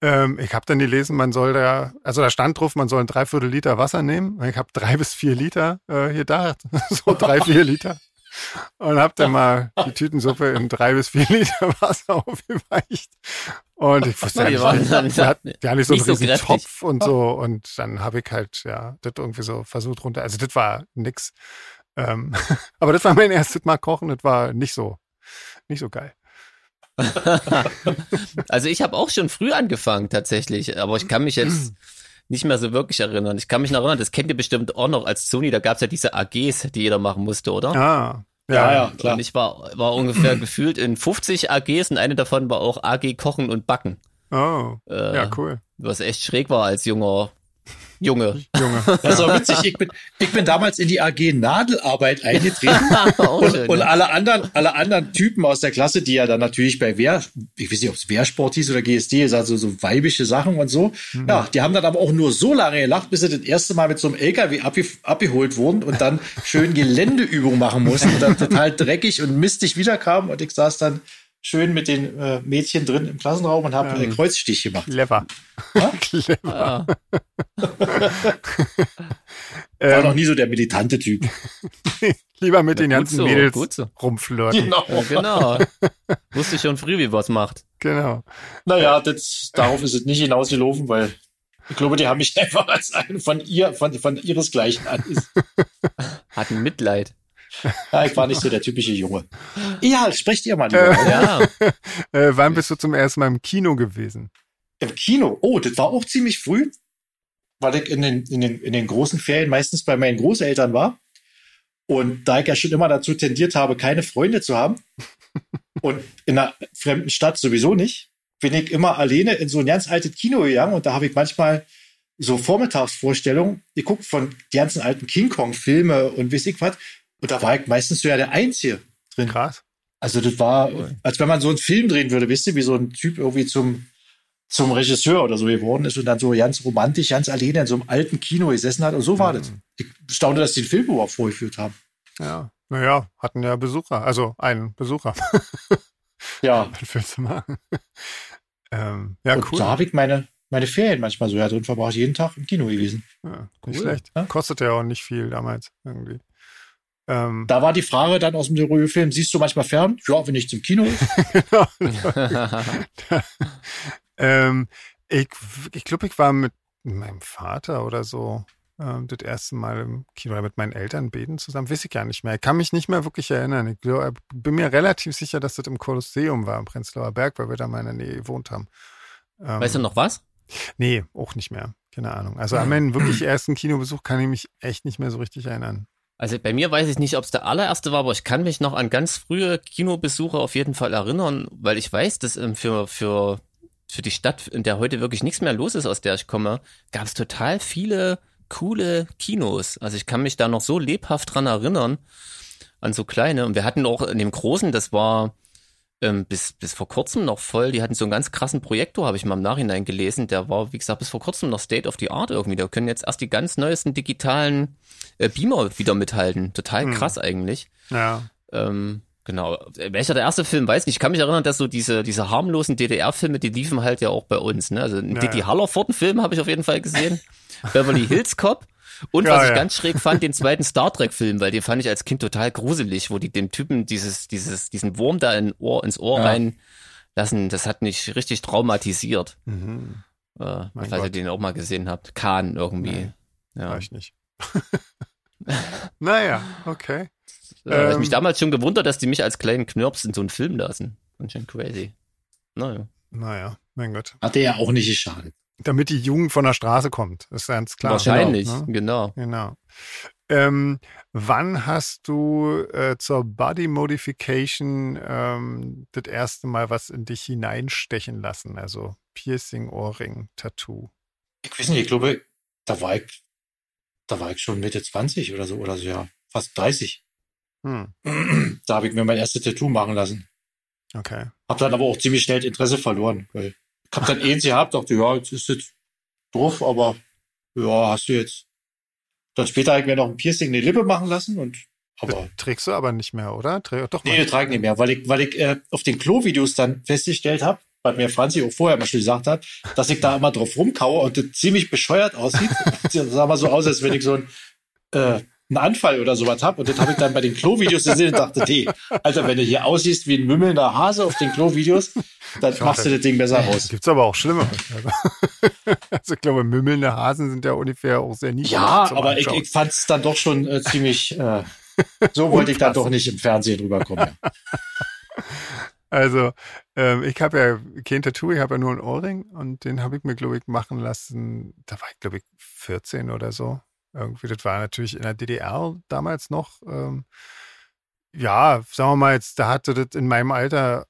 Ähm, ich habe dann gelesen, man soll da, also da stand drauf, man soll ein Dreiviertel Liter Wasser nehmen. Ich habe drei bis vier Liter äh, gedacht, so drei, vier Liter. Und habe dann mal die Tütensuppe in drei bis vier Liter Wasser aufgeweicht. Und ich wusste ja die nicht, die, dann die hat nicht so einen nicht so. Topf und so. Und dann habe ich halt, ja, das irgendwie so versucht runter. Also das war nix. Ähm, aber das war mein erstes Mal kochen. Das war nicht so, nicht so geil. Also ich habe auch schon früh angefangen tatsächlich, aber ich kann mich jetzt nicht mehr so wirklich erinnern. Ich kann mich noch erinnern, das kennt ihr bestimmt auch noch als Sony, da gab's ja diese AGs, die jeder machen musste, oder? Ah, Ja, ja, ja, klar. Und ich war, war ungefähr gefühlt in 50 AGs und eine davon war auch AG Kochen und Backen. Oh, Äh, ja, cool. Was echt schräg war als junger Junge. Junge. Das auch witzig. Ich bin, ich bin damals in die AG Nadelarbeit eingetreten. Und, und alle anderen, alle anderen Typen aus der Klasse, die ja dann natürlich bei Wehr, ich weiß nicht, ob es Wehrsport hieß oder GSD ist, also so weibische Sachen und so. Ja, die haben dann aber auch nur so lange gelacht, bis sie das erste Mal mit so einem LKW abge abgeholt wurden und dann schön Geländeübungen machen mussten und dann total dreckig und mistig wiederkamen und ich saß dann schön mit den äh, Mädchen drin im Klassenraum und habe äh, Kreuzstich gemacht. Clever. Clever. Ah, War noch Ähm, nie so der militante Typ. lieber mit Ja, den ganzen so, Mädels so. rumflirten. ja, genau. Wusste schon früh, wie was macht. Genau. Naja, das, darauf ist es nicht hinausgelaufen, weil ich glaube, die haben mich einfach als einen von ihr, von, von ihresgleichen an. Hatten Mitleid. Ja, ich war nicht so der typische Junge. Ja, sprecht ihr mal lieber. Ja, Äh, wann bist du zum ersten Mal im Kino gewesen? Im Kino. Oh, das war auch ziemlich früh, weil ich in den, in den, in den großen Ferien meistens bei meinen Großeltern war. Und da ich ja schon immer dazu tendiert habe, keine Freunde zu haben und in einer fremden Stadt sowieso nicht, bin ich immer alleine in so ein ganz altes Kino gegangen und da habe ich manchmal so Vormittagsvorstellungen geguckt von die ganzen alten King Kong-Filme und weiß ich was. Und da war ich meistens so ja der Einzige drin. Krass. Also das war, als wenn man so einen Film drehen würde, wisst ihr, wie so ein Typ irgendwie zum, zum Regisseur oder so geworden ist und dann so ganz romantisch, ganz alleine in so einem alten Kino gesessen hat. Und so war Mhm. das. Ich staune, dass die den Film überhaupt vorgeführt haben. Ja. Naja, hatten ja Besucher, also einen Besucher. Ja, machen? ähm, ja, und cool. da habe ich meine, meine Ferien manchmal so ja drin verbracht, jeden Tag im Kino gewesen. Ja, nicht Cool, schlecht. ja. Kostete ja auch nicht viel damals irgendwie. Ähm, Da war die Frage dann aus dem Leroy-Film, siehst du manchmal fern? Ja, wenn nichts im Kino genau. ähm, ich ich glaube, ich war mit meinem Vater oder so ähm, das erste Mal im Kino oder mit meinen Eltern beten zusammen. Weiß ich gar nicht mehr. Ich kann mich nicht mehr wirklich erinnern. Ich glaub, bin mir relativ sicher, dass das im Kolosseum war, im Prenzlauer Berg, weil wir da mal in der Nähe gewohnt haben. Ähm, Weißt du noch was? Nee, auch nicht mehr. Keine Ahnung. Also an meinen wirklich ersten Kinobesuch kann ich mich echt nicht mehr so richtig erinnern. Also bei mir weiß ich nicht, ob es der allererste war, aber ich kann mich noch an ganz frühe Kinobesuche auf jeden Fall erinnern, weil ich weiß, dass ähm, für, für, für die Stadt, in der heute wirklich nichts mehr los ist, aus der ich komme, gab es total viele coole Kinos. Also ich kann mich da noch so lebhaft dran erinnern, an so kleine. Und wir hatten auch in dem großen, das war ähm, bis, bis vor kurzem noch voll, die hatten so einen ganz krassen Projektor, habe ich mal im Nachhinein gelesen. Der war, wie gesagt, bis vor kurzem noch State of the Art irgendwie. Da können jetzt erst die ganz neuesten digitalen äh, Beamer wieder mithalten. Total Hm. krass eigentlich. Ja. Ähm, genau. Äh, Welcher der erste Film, weiß nicht. Ich kann mich erinnern, dass so diese, diese harmlosen DDR-Filme, die liefen halt ja auch bei uns. Ne? Also einen Ja, Didi ja. Hallervorden-Film habe ich auf jeden Fall gesehen. Beverly Hills Cop. Und Ja, was ich ja. ganz schräg fand, den zweiten Star Trek-Film, weil den fand ich als Kind total gruselig, wo die dem Typen dieses, dieses, diesen Wurm da in Ohr, ins Ohr Ja. reinlassen. Das hat mich richtig traumatisiert. Mhm. Äh, falls ihr Gott. den auch mal gesehen habt. Kahn irgendwie. Nee. Ja. War ich nicht. naja, okay. Äh, hab ich Ähm, mich damals schon gewundert, dass die mich als kleinen Knirps in so einen Film lassen. Ganz schön crazy. Naja. Naja, mein Gott. Hat der ja auch nicht geschadet. Damit die Jugend von der Straße kommt, ist ganz klar. Wahrscheinlich, Ne? genau. Genau. Ähm, wann hast du äh, zur Body Modification ähm, das erste Mal was in dich hineinstechen lassen? Also Piercing, Ohrring, Tattoo. Ich weiß nicht, ich glaube, da war ich, da war ich schon Mitte 20 oder so, oder so, ja, fast 30. Hm, Da habe ich mir mein erstes Tattoo machen lassen. okay. Hab dann aber auch ziemlich schnell das Interesse verloren, weil ich hab dann eins gehabt, dachte, ja, jetzt ist das doof, aber ja, hast du jetzt. Dann später habe ich mir noch ein Piercing in die Lippe machen lassen und aber trägst du aber nicht mehr, oder? Trä doch nee, das trage ich nicht mehr, weil ich, weil ich äh, auf den Klo-Videos dann festgestellt habe, weil mir Franzi auch vorher mal schon gesagt hat, dass ich da immer drauf rumkaue und das ziemlich bescheuert aussieht. Das sah mal so aus, als wenn ich so ein, äh, einen Anfall oder sowas hab Und das habe ich dann bei den Klo-Videos gesehen und dachte, nee, Alter, wenn du hier aussiehst wie ein mümmelnder Hase auf den Klo-Videos, dann machst du das Ding besser aus. Gibt's aber auch schlimme. Also, ich glaube, mümmelnde Hasen sind ja ungefähr auch sehr niedlich. Ja, aber ich, ich fand es dann doch schon äh, ziemlich. Äh, so wollte ich dann doch nicht im Fernsehen rüberkommen. Ja. Also, ähm, ich habe ja kein Tattoo, ich habe ja nur einen Ohrring und den habe ich mir, glaube ich, machen lassen. Da war ich, glaube ich, 14 oder so. Irgendwie, das war natürlich in der DDR damals noch. Ähm, ja, sagen wir mal jetzt, da hatte das in meinem Alter,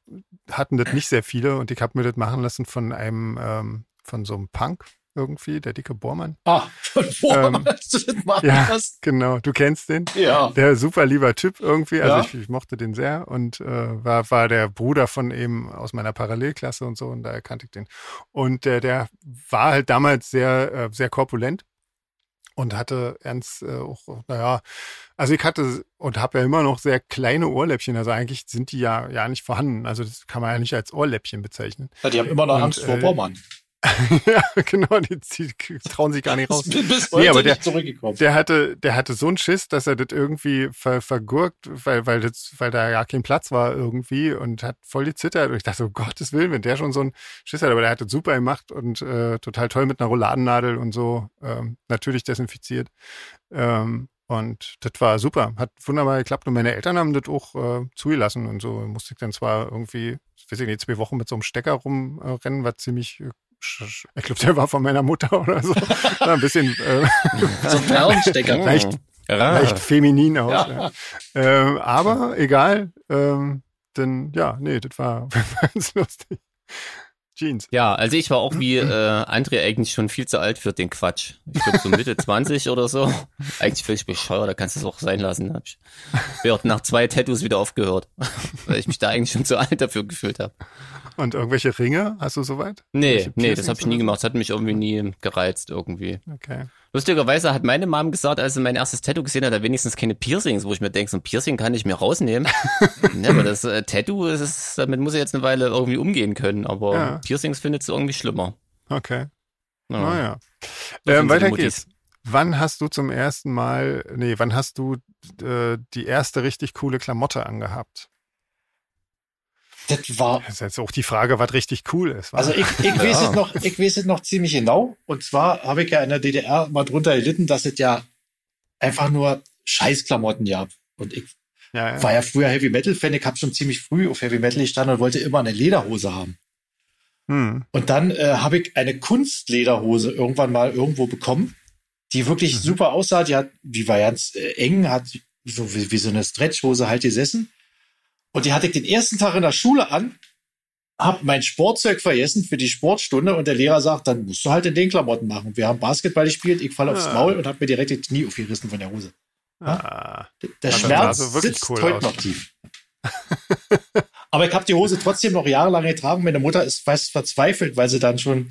hatten das nicht sehr viele und ich habe mir das machen lassen von einem, ähm, von so einem Punk irgendwie, der dicke Bohrmann. Ah, von wo Ähm, du das machen ja. Genau, du kennst den. Ja. Der super lieber Typ irgendwie, also Ja. ich, ich mochte den sehr und äh, war, war der Bruder von eben aus meiner Parallelklasse und so und da kannte ich den. Und der, der war halt damals sehr, äh, sehr korpulent und hatte ernst äh, auch, naja, also ich hatte und habe ja immer noch sehr kleine Ohrläppchen, also eigentlich sind die ja, ja nicht vorhanden, also das kann man ja nicht als Ohrläppchen bezeichnen. ja. Die haben immer noch Und, Angst vor äh, Bormann. ja, genau, die, die trauen sich gar nicht raus. Bis Nee, aber der- nicht zurückgekommen. Der hatte, der hatte so einen Schiss, dass er das irgendwie ver, vergurkt, weil, weil, das, weil da ja kein Platz war irgendwie und hat voll gezittert. Und ich dachte, so, Gottes Willen, wenn der schon so einen Schiss hat, aber der hat das super gemacht und äh, total toll mit einer Rouladennadel und so, ähm, natürlich desinfiziert. Ähm, und das war super, hat wunderbar geklappt. Und meine Eltern haben das auch äh, zugelassen und so. Musste ich dann zwar irgendwie, weiß ich nicht, zwei Wochen mit so einem Stecker rumrennen, was ziemlich ich glaube, der war von meiner Mutter oder so. War ein bisschen äh, So ein Perlenstecker. leicht, leicht feminin aus. Ja. Ähm, aber egal, ähm, denn ja, nee, das war ganz lustig. Jeans. Ja, also ich war auch wie äh, André eigentlich schon viel zu alt für den Quatsch. Ich glaube so Mitte 20 oder so. Eigentlich völlig bescheuert, da kannst du es auch sein lassen. Hab ich auch nach zwei Tattoos wieder aufgehört, weil ich mich da eigentlich schon zu alt dafür gefühlt habe. Und irgendwelche Ringe, hast du soweit? Nee, nee, das habe ich nie gemacht. Das hat mich irgendwie nie gereizt irgendwie. Okay. Lustigerweise hat meine Mom gesagt, als sie mein erstes Tattoo gesehen hat, da wenigstens keine Piercings, wo ich mir denke, so ein Piercing kann ich mir rausnehmen. ne, aber das äh, Tattoo, das ist, damit muss ich jetzt eine Weile irgendwie umgehen können, aber Ja. Piercings findet sie irgendwie schlimmer. Okay. Ja. Naja. Ähm, weiter geht's. Wann hast du zum ersten Mal, nee, wann hast du äh, die erste richtig coole Klamotte angehabt? Das war, Das ist jetzt auch die Frage, was richtig cool ist. wa? also ich, ich weiß es noch, ich weiß es noch ziemlich genau. Und zwar habe ich ja in der DDR mal drunter gelitten, dass es ja einfach nur Scheißklamotten gab. Und ich ja, ja. war ja früher Heavy Metal Fan. Ich habe schon ziemlich früh auf Heavy Metal gestanden und wollte immer eine Lederhose haben. Hm. Und dann äh, habe ich eine Kunstlederhose irgendwann mal irgendwo bekommen, die wirklich Mhm. super aussah. Die hat, die war ganz äh, eng, hat so wie, wie so eine Stretchhose halt gesessen. Und die hatte ich den ersten Tag in der Schule an, hab mein Sportzeug vergessen für die Sportstunde und der Lehrer sagt, dann musst du halt in den Klamotten machen. Wir haben Basketball gespielt, ich falle aufs Ah. Maul und hab mir direkt die Knie aufgerissen von der Hose. Ah. Der sah Schmerz so wirklich sitzt cool heute aus. noch tief. Aber ich habe die Hose trotzdem noch jahrelang getragen. Meine Mutter ist fast verzweifelt, weil sie dann schon,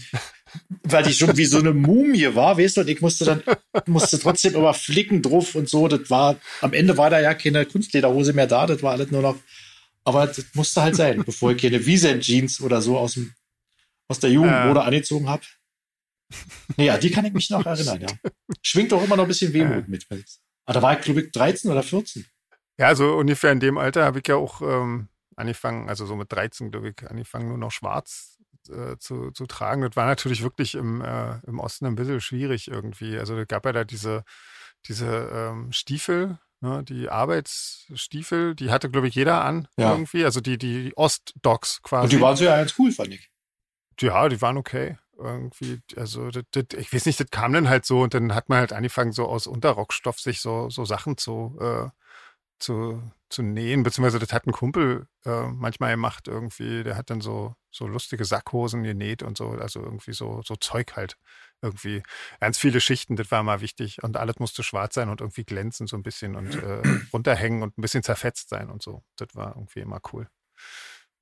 weil die schon wie so eine Mumie war, weißt du, und ich musste dann, musste trotzdem immer flicken drauf und so. Das war, am Ende war da ja keine Kunstlederhose mehr da, das war alles nur noch, aber das musste halt sein, bevor ich keine Wiesent-Jeans oder so aus dem, aus der Jugendmode Ja. angezogen habe. Nee, ja, die kann ich mich noch erinnern, ja. Schwingt auch immer noch ein bisschen Wehmut Ja. mit. Aber da war ich, glaube ich, 13 oder 14. Ja, so ungefähr in dem Alter habe ich ja auch ähm, angefangen, also so mit 13, glaube ich, angefangen, nur noch schwarz äh, zu, zu tragen. Das war natürlich wirklich im, äh, im Osten ein bisschen schwierig irgendwie. Also es gab ja da diese, diese ähm, Stiefel, ne, die Arbeitsstiefel, die hatte, glaube ich, jeder an Ja. irgendwie. Also die, die Ostdocs quasi. Und die waren so ja ganz cool, fand ich. Ja, die waren okay. Irgendwie, also das, das, ich weiß nicht, das kam dann halt so und dann hat man halt angefangen, so aus Unterrockstoff sich so, so Sachen zu, äh, zu, zu nähen, beziehungsweise das hat ein Kumpel äh, manchmal gemacht irgendwie, der hat dann so, so lustige Sackhosen genäht und so, also irgendwie so, so Zeug halt. Irgendwie ganz viele Schichten, das war mal wichtig und alles musste schwarz sein und irgendwie glänzen so ein bisschen und äh, runterhängen und ein bisschen zerfetzt sein und so. Das war irgendwie immer cool.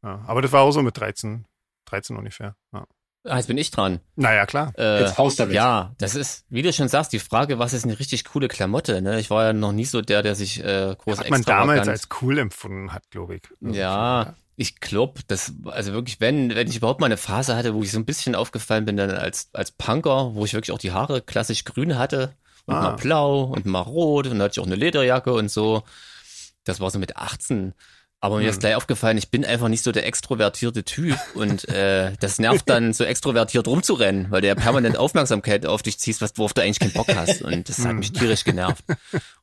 Ja, aber das war auch so mit 13, 13 ungefähr. Ja. Ah, jetzt bin ich dran. Naja, klar. Äh, Jetzt raus damit. ja, das ist, wie du schon sagst, die Frage, was ist eine richtig coole Klamotte? Ne? Ich war ja noch nie so der, der sich äh, groß Hat man damals als cool empfunden hat, glaube ich. Irgendwie, Ja, ich glaube, das, also wirklich, wenn, wenn ich überhaupt mal eine Phase hatte, wo ich so ein bisschen aufgefallen bin, dann als, als Punker, wo ich wirklich auch die Haare klassisch grün hatte und Ah. mal blau und mal rot und dann hatte ich auch eine Lederjacke und so. Das war so mit 18. Aber mir Hm. ist gleich aufgefallen, ich bin einfach nicht so der extrovertierte Typ und äh, das nervt dann, so extrovertiert rumzurennen, weil du ja permanent Aufmerksamkeit auf dich ziehst, was, worauf du eigentlich keinen Bock hast. Und das hat Hm. mich tierisch genervt.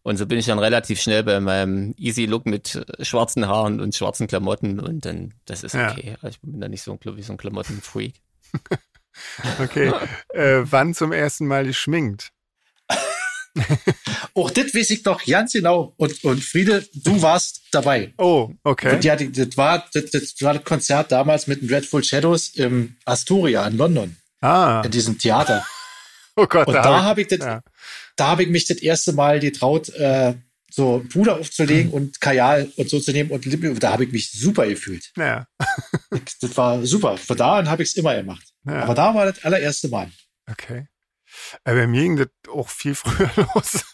Und so bin ich dann relativ schnell bei meinem Easy Look mit äh, schwarzen Haaren und schwarzen Klamotten und dann, das ist Ja. okay. Also Ich bin da nicht so, glaub ich, so ein Klamottenfreak. Okay. äh, wann zum ersten Mal geschminkt? Auch das weiß ich noch ganz genau. Und, und Friede, du warst dabei. Oh, okay. Und ja, das, war, das, das war das Konzert damals mit den Dreadful Shadows im Astoria in London, Ah, in diesem Theater. oh Gott. Und da da hab habe ich das, ja. da habe ich mich das erste Mal getraut, äh, so Puder aufzulegen und Kajal und so zu nehmen und. Da habe ich mich super gefühlt. Ja, das war super. Von da an habe ich es immer gemacht. ja. Aber da war das allererste Mal. Okay. Äh, bei mir ging das auch viel früher los.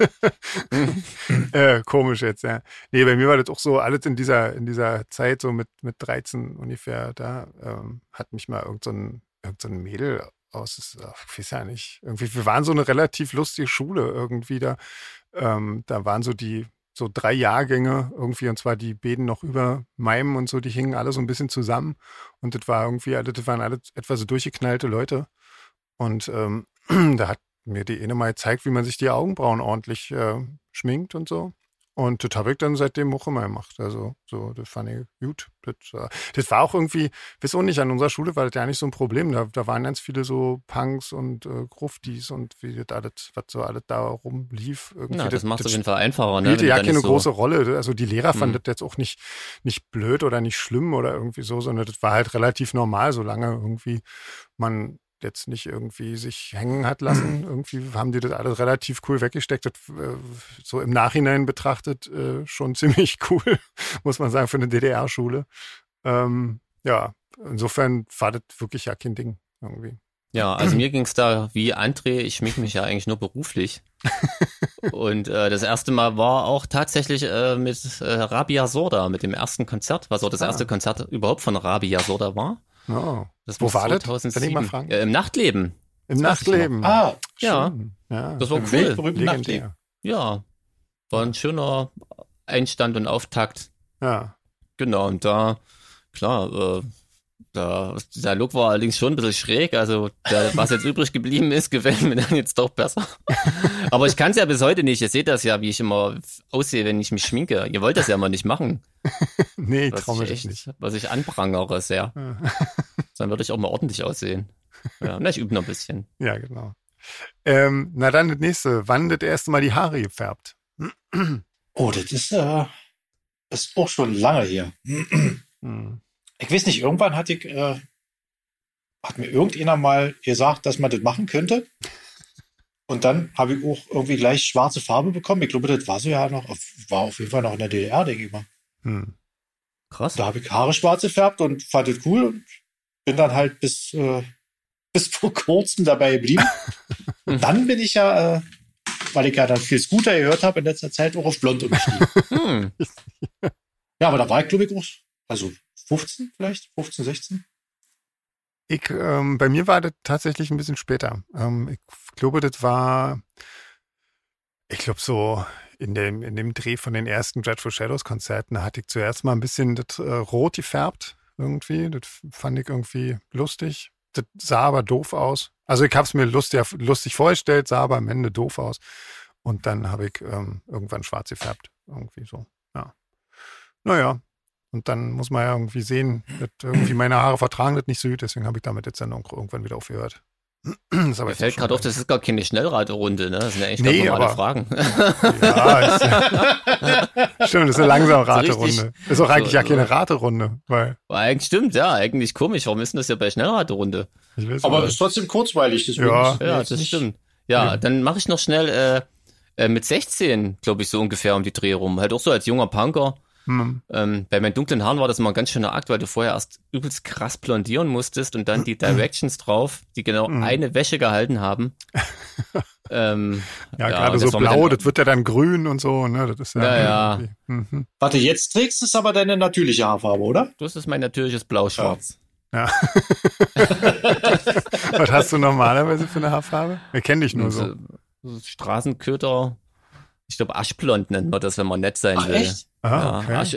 äh, komisch jetzt, ja. Nee, bei mir war das auch so, alles in dieser, in dieser Zeit, so mit, mit 13 ungefähr, da ähm, hat mich mal irgend so ein, irgend so ein Mädel aus, ach, ich weiß ja nicht, irgendwie, wir waren so eine relativ lustige Schule irgendwie da. Ähm, da waren so die, so drei Jahrgänge irgendwie, und zwar die Beden noch über meinem und so, die hingen alle so ein bisschen zusammen. Und das war irgendwie, das waren alle etwas so durchgeknallte Leute. Und ähm, da hat mir die eine mal gezeigt, wie man sich die Augenbrauen ordentlich äh, schminkt und so. Und das habe ich dann seitdem auch immer gemacht. Also, so, das fand ich gut. Das, äh, das war auch irgendwie, weiß auch nicht, an unserer Schule war das ja nicht so ein Problem. Da, da waren ganz viele so Punks und äh, Gruftis und wie das alles, was so alles da rumlief. Irgendwie. Na, das, macht es auf jeden Fall einfacher, ne? spielte ja keine so- große Rolle. Also die Lehrer fanden Mhm. das jetzt auch nicht, nicht blöd oder nicht schlimm oder irgendwie so, sondern das war halt relativ normal, solange irgendwie man jetzt nicht irgendwie sich hängen hat lassen. Irgendwie haben die das alles relativ cool weggesteckt. Das, äh, so im Nachhinein betrachtet äh, schon ziemlich cool, muss man sagen, für eine DDR-Schule. Ähm, ja, insofern war das wirklich ja kein Ding irgendwie. Ja, also mir ging's da wie André, ich schmink mich ja eigentlich nur beruflich. Und äh, das erste Mal war auch tatsächlich äh, mit äh, Rabia Sorda, mit dem ersten Konzert, was auch das Ah. erste Konzert überhaupt von Rabia Sorda war. Oh. Das Wo war das? 2007. Kann ich mal fragen? Äh, Im Nachtleben. Im Das. Nachtleben. Ah, Ja. Ja. Das war cool. Nachtleben. Legendär. Ja, war ein schöner Einstand und Auftakt. Ja. Genau, und da, klar, äh, der Look war allerdings schon ein bisschen schräg, also der, was jetzt übrig geblieben ist, gefällt mir dann jetzt doch besser. Aber ich kann es ja bis heute nicht. Ihr seht das ja, wie ich immer aussehe, wenn ich mich schminke. Ihr wollt das ja mal nicht machen. Nee, ich Was traue mir ich, das echt, nicht. was ich anprangere sehr. Ja. Dann würde ich auch mal ordentlich aussehen. Ja, na, ich übe noch ein bisschen. Ja, genau. Ähm, na dann das nächste. Wann das erste Mal die Haare gefärbt? Oh, das ist, äh, ist auch schon lange her. Ich weiß nicht, irgendwann hatte ich, äh, hat mir irgendjemand mal gesagt, dass man das machen könnte. Und dann habe ich auch irgendwie gleich schwarze Farbe bekommen. Ich glaube, das war so ja noch, war auf jeden Fall noch in der DDR, denke ich mal. Hm. Krass. Da habe ich Haare schwarz gefärbt und fand das cool und bin dann halt bis, äh, bis vor kurzem dabei geblieben. und dann bin ich ja, äh, weil ich ja dann viel Scooter gehört habe, in letzter Zeit auch auf Blond umgestiegen. Hm. ja, aber da war ich, glaube ich, auch, also 15 vielleicht, 15, 16. Ich, ähm, bei mir war das tatsächlich ein bisschen später. Ähm, ich glaube, das war, ich glaube, so in dem, in dem Dreh von den ersten Dreadful Shadows Konzerten hatte ich zuerst mal ein bisschen das äh, Rot gefärbt irgendwie. Das fand ich irgendwie lustig. Das sah aber doof aus. Also ich habe es mir lustig, lustig vorgestellt, sah aber am Ende doof aus. Und dann habe ich ähm, irgendwann schwarz gefärbt. Irgendwie so, ja. Naja, und dann muss man ja irgendwie sehen, irgendwie meine Haare vertragen das nicht so gut, deswegen habe ich damit jetzt dann auch irgendwann wieder aufgehört. Das ist aber Mir fällt gerade auf, das ist gar keine Schnellraterunde, ne? Das sind ja eigentlich Nee, ganz normale aber- Fragen. Ja, ist ja, stimmt, das ist eine langsame Raterunde. Ist auch eigentlich so- ja keine Raterunde, weil eigentlich stimmt, ja, eigentlich komisch. Warum ist denn das ja bei Schnellraterunde? Aber nicht. ist trotzdem kurzweilig. deswegen Ja. Ja, das nicht- stimmt. Ja, Ja. dann mache ich noch schnell äh, äh, mit 16, glaube ich, so ungefähr um die Dreh rum. Halt auch so als junger Punker. Hm. Ähm, bei meinen dunklen Haaren war das immer ein ganz schöner Akt, weil du vorher erst übelst krass blondieren musstest und dann die Directions drauf, die genau Mhm. eine Wäsche gehalten haben. ähm, Ja, Ja, gerade so blau, den- das wird ja dann grün und so, ne? Das ist ja. Ja, ja. irgendwie- Mhm. Warte, jetzt trägst du es aber deine natürliche Haarfarbe, oder? das ist mein natürliches Blau-Schwarz. Ja. Was hast du normalerweise für eine Haarfarbe? Wir kennen dich nur so Straßenköter. Ich glaube, aschblond nennt man das, wenn man nett sein Ach, will. echt? Ah, Ja, okay. Asch,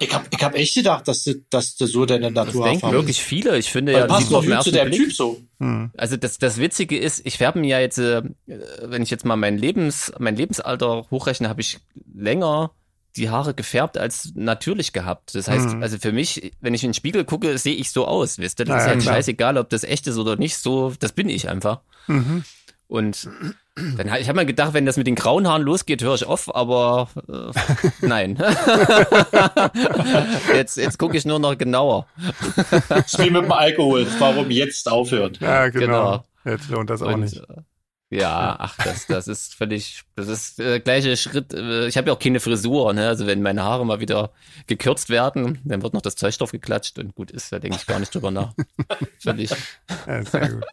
Ich habe ich hab echt gedacht, dass du, dass du so deine das denken wirklich viele. Ich finde Weil ja, das passt auf zu Blick. Typ so. Hm. Also das, das Witzige ist, ich färbe mir ja jetzt, äh, wenn ich jetzt mal mein Lebens, mein Lebensalter hochrechne, habe ich länger die Haare gefärbt als natürlich gehabt. Das heißt, Mhm. also für mich, wenn ich in den Spiegel gucke, sehe ich so aus, wisst ihr? Das Ja, ist ja, halt klar. scheißegal, ob das echt ist oder nicht, so, das bin ich einfach. Mhm. Und dann, ich habe mir gedacht, wenn das mit den grauen Haaren losgeht, höre ich auf, aber äh, nein. jetzt jetzt gucke ich nur noch genauer. Wie mit dem Alkohol. Warum jetzt aufhören? Ja, genau. Genau. Jetzt lohnt das auch Und, nicht. Äh, ja, ach, das, das ist völlig, das ist der gleiche Schritt. äh, Ich habe ja auch keine Frisur, ne? Also wenn meine Haare mal wieder gekürzt werden, dann wird noch das Zeug drauf geklatscht und gut ist, da denke ich gar nicht drüber nach. Völlig. Ja, sehr gut.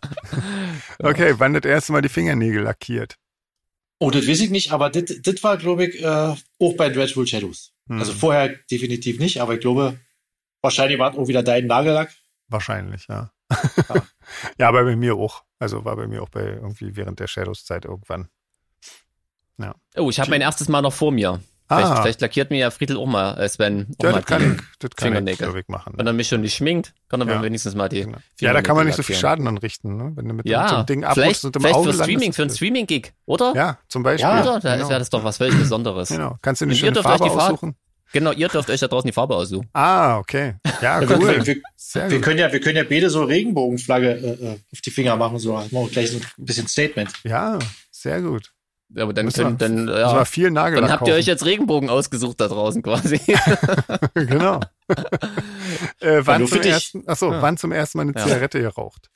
Okay, wann das erste Mal die Fingernägel lackiert? Oh, das weiß ich nicht, aber das das war, glaube ich, äh, auch bei Dreadful Shadows. Hm. Also vorher definitiv nicht, aber ich glaube, wahrscheinlich war es auch wieder dein Nagellack. Wahrscheinlich, ja. ja, aber bei mir auch. Also war bei mir auch bei irgendwie während der Shadows-Zeit irgendwann. Oh, ich habe mein erstes Mal noch vor mir. Vielleicht, Ah. vielleicht lackiert mir ja Friedel auch mal, äh Sven, auch Ja, mal das kann ich, das kann ich, ich, machen. Wenn er mich schon nicht schminkt, kann er Ja. wenigstens mal die Genau. Ja, da kann man nicht so viel Schaden anrichten, ne? Wenn du mit Ja, so einem Ding abrutschst und im vielleicht Auge für Streaming, für einen Streaming-Gig, oder? Ja, zum Beispiel. Ja, Oder? Da genau. wäre das doch was völlig Besonderes. Genau. Kannst du eine ihr schöne Farbe die aussuchen? Genau, ihr dürft euch da draußen die Farbe aussuchen. Ah, okay. Ja, wir, cool. wir, wir gut. können ja, wir können ja beide so Regenbogenflagge äh, äh, auf die Finger machen, so machen wir gleich so ein bisschen Statement. Ja, sehr gut. Ja, Aber dann können, wir- dann, wir ja, viel Nagellack dann habt ihr kaufen. euch jetzt Regenbogen ausgesucht da draußen quasi. genau. äh, wann zum für dich. ersten, achso, Ja. wann zum ersten Mal eine Ja. Zigarette geraucht?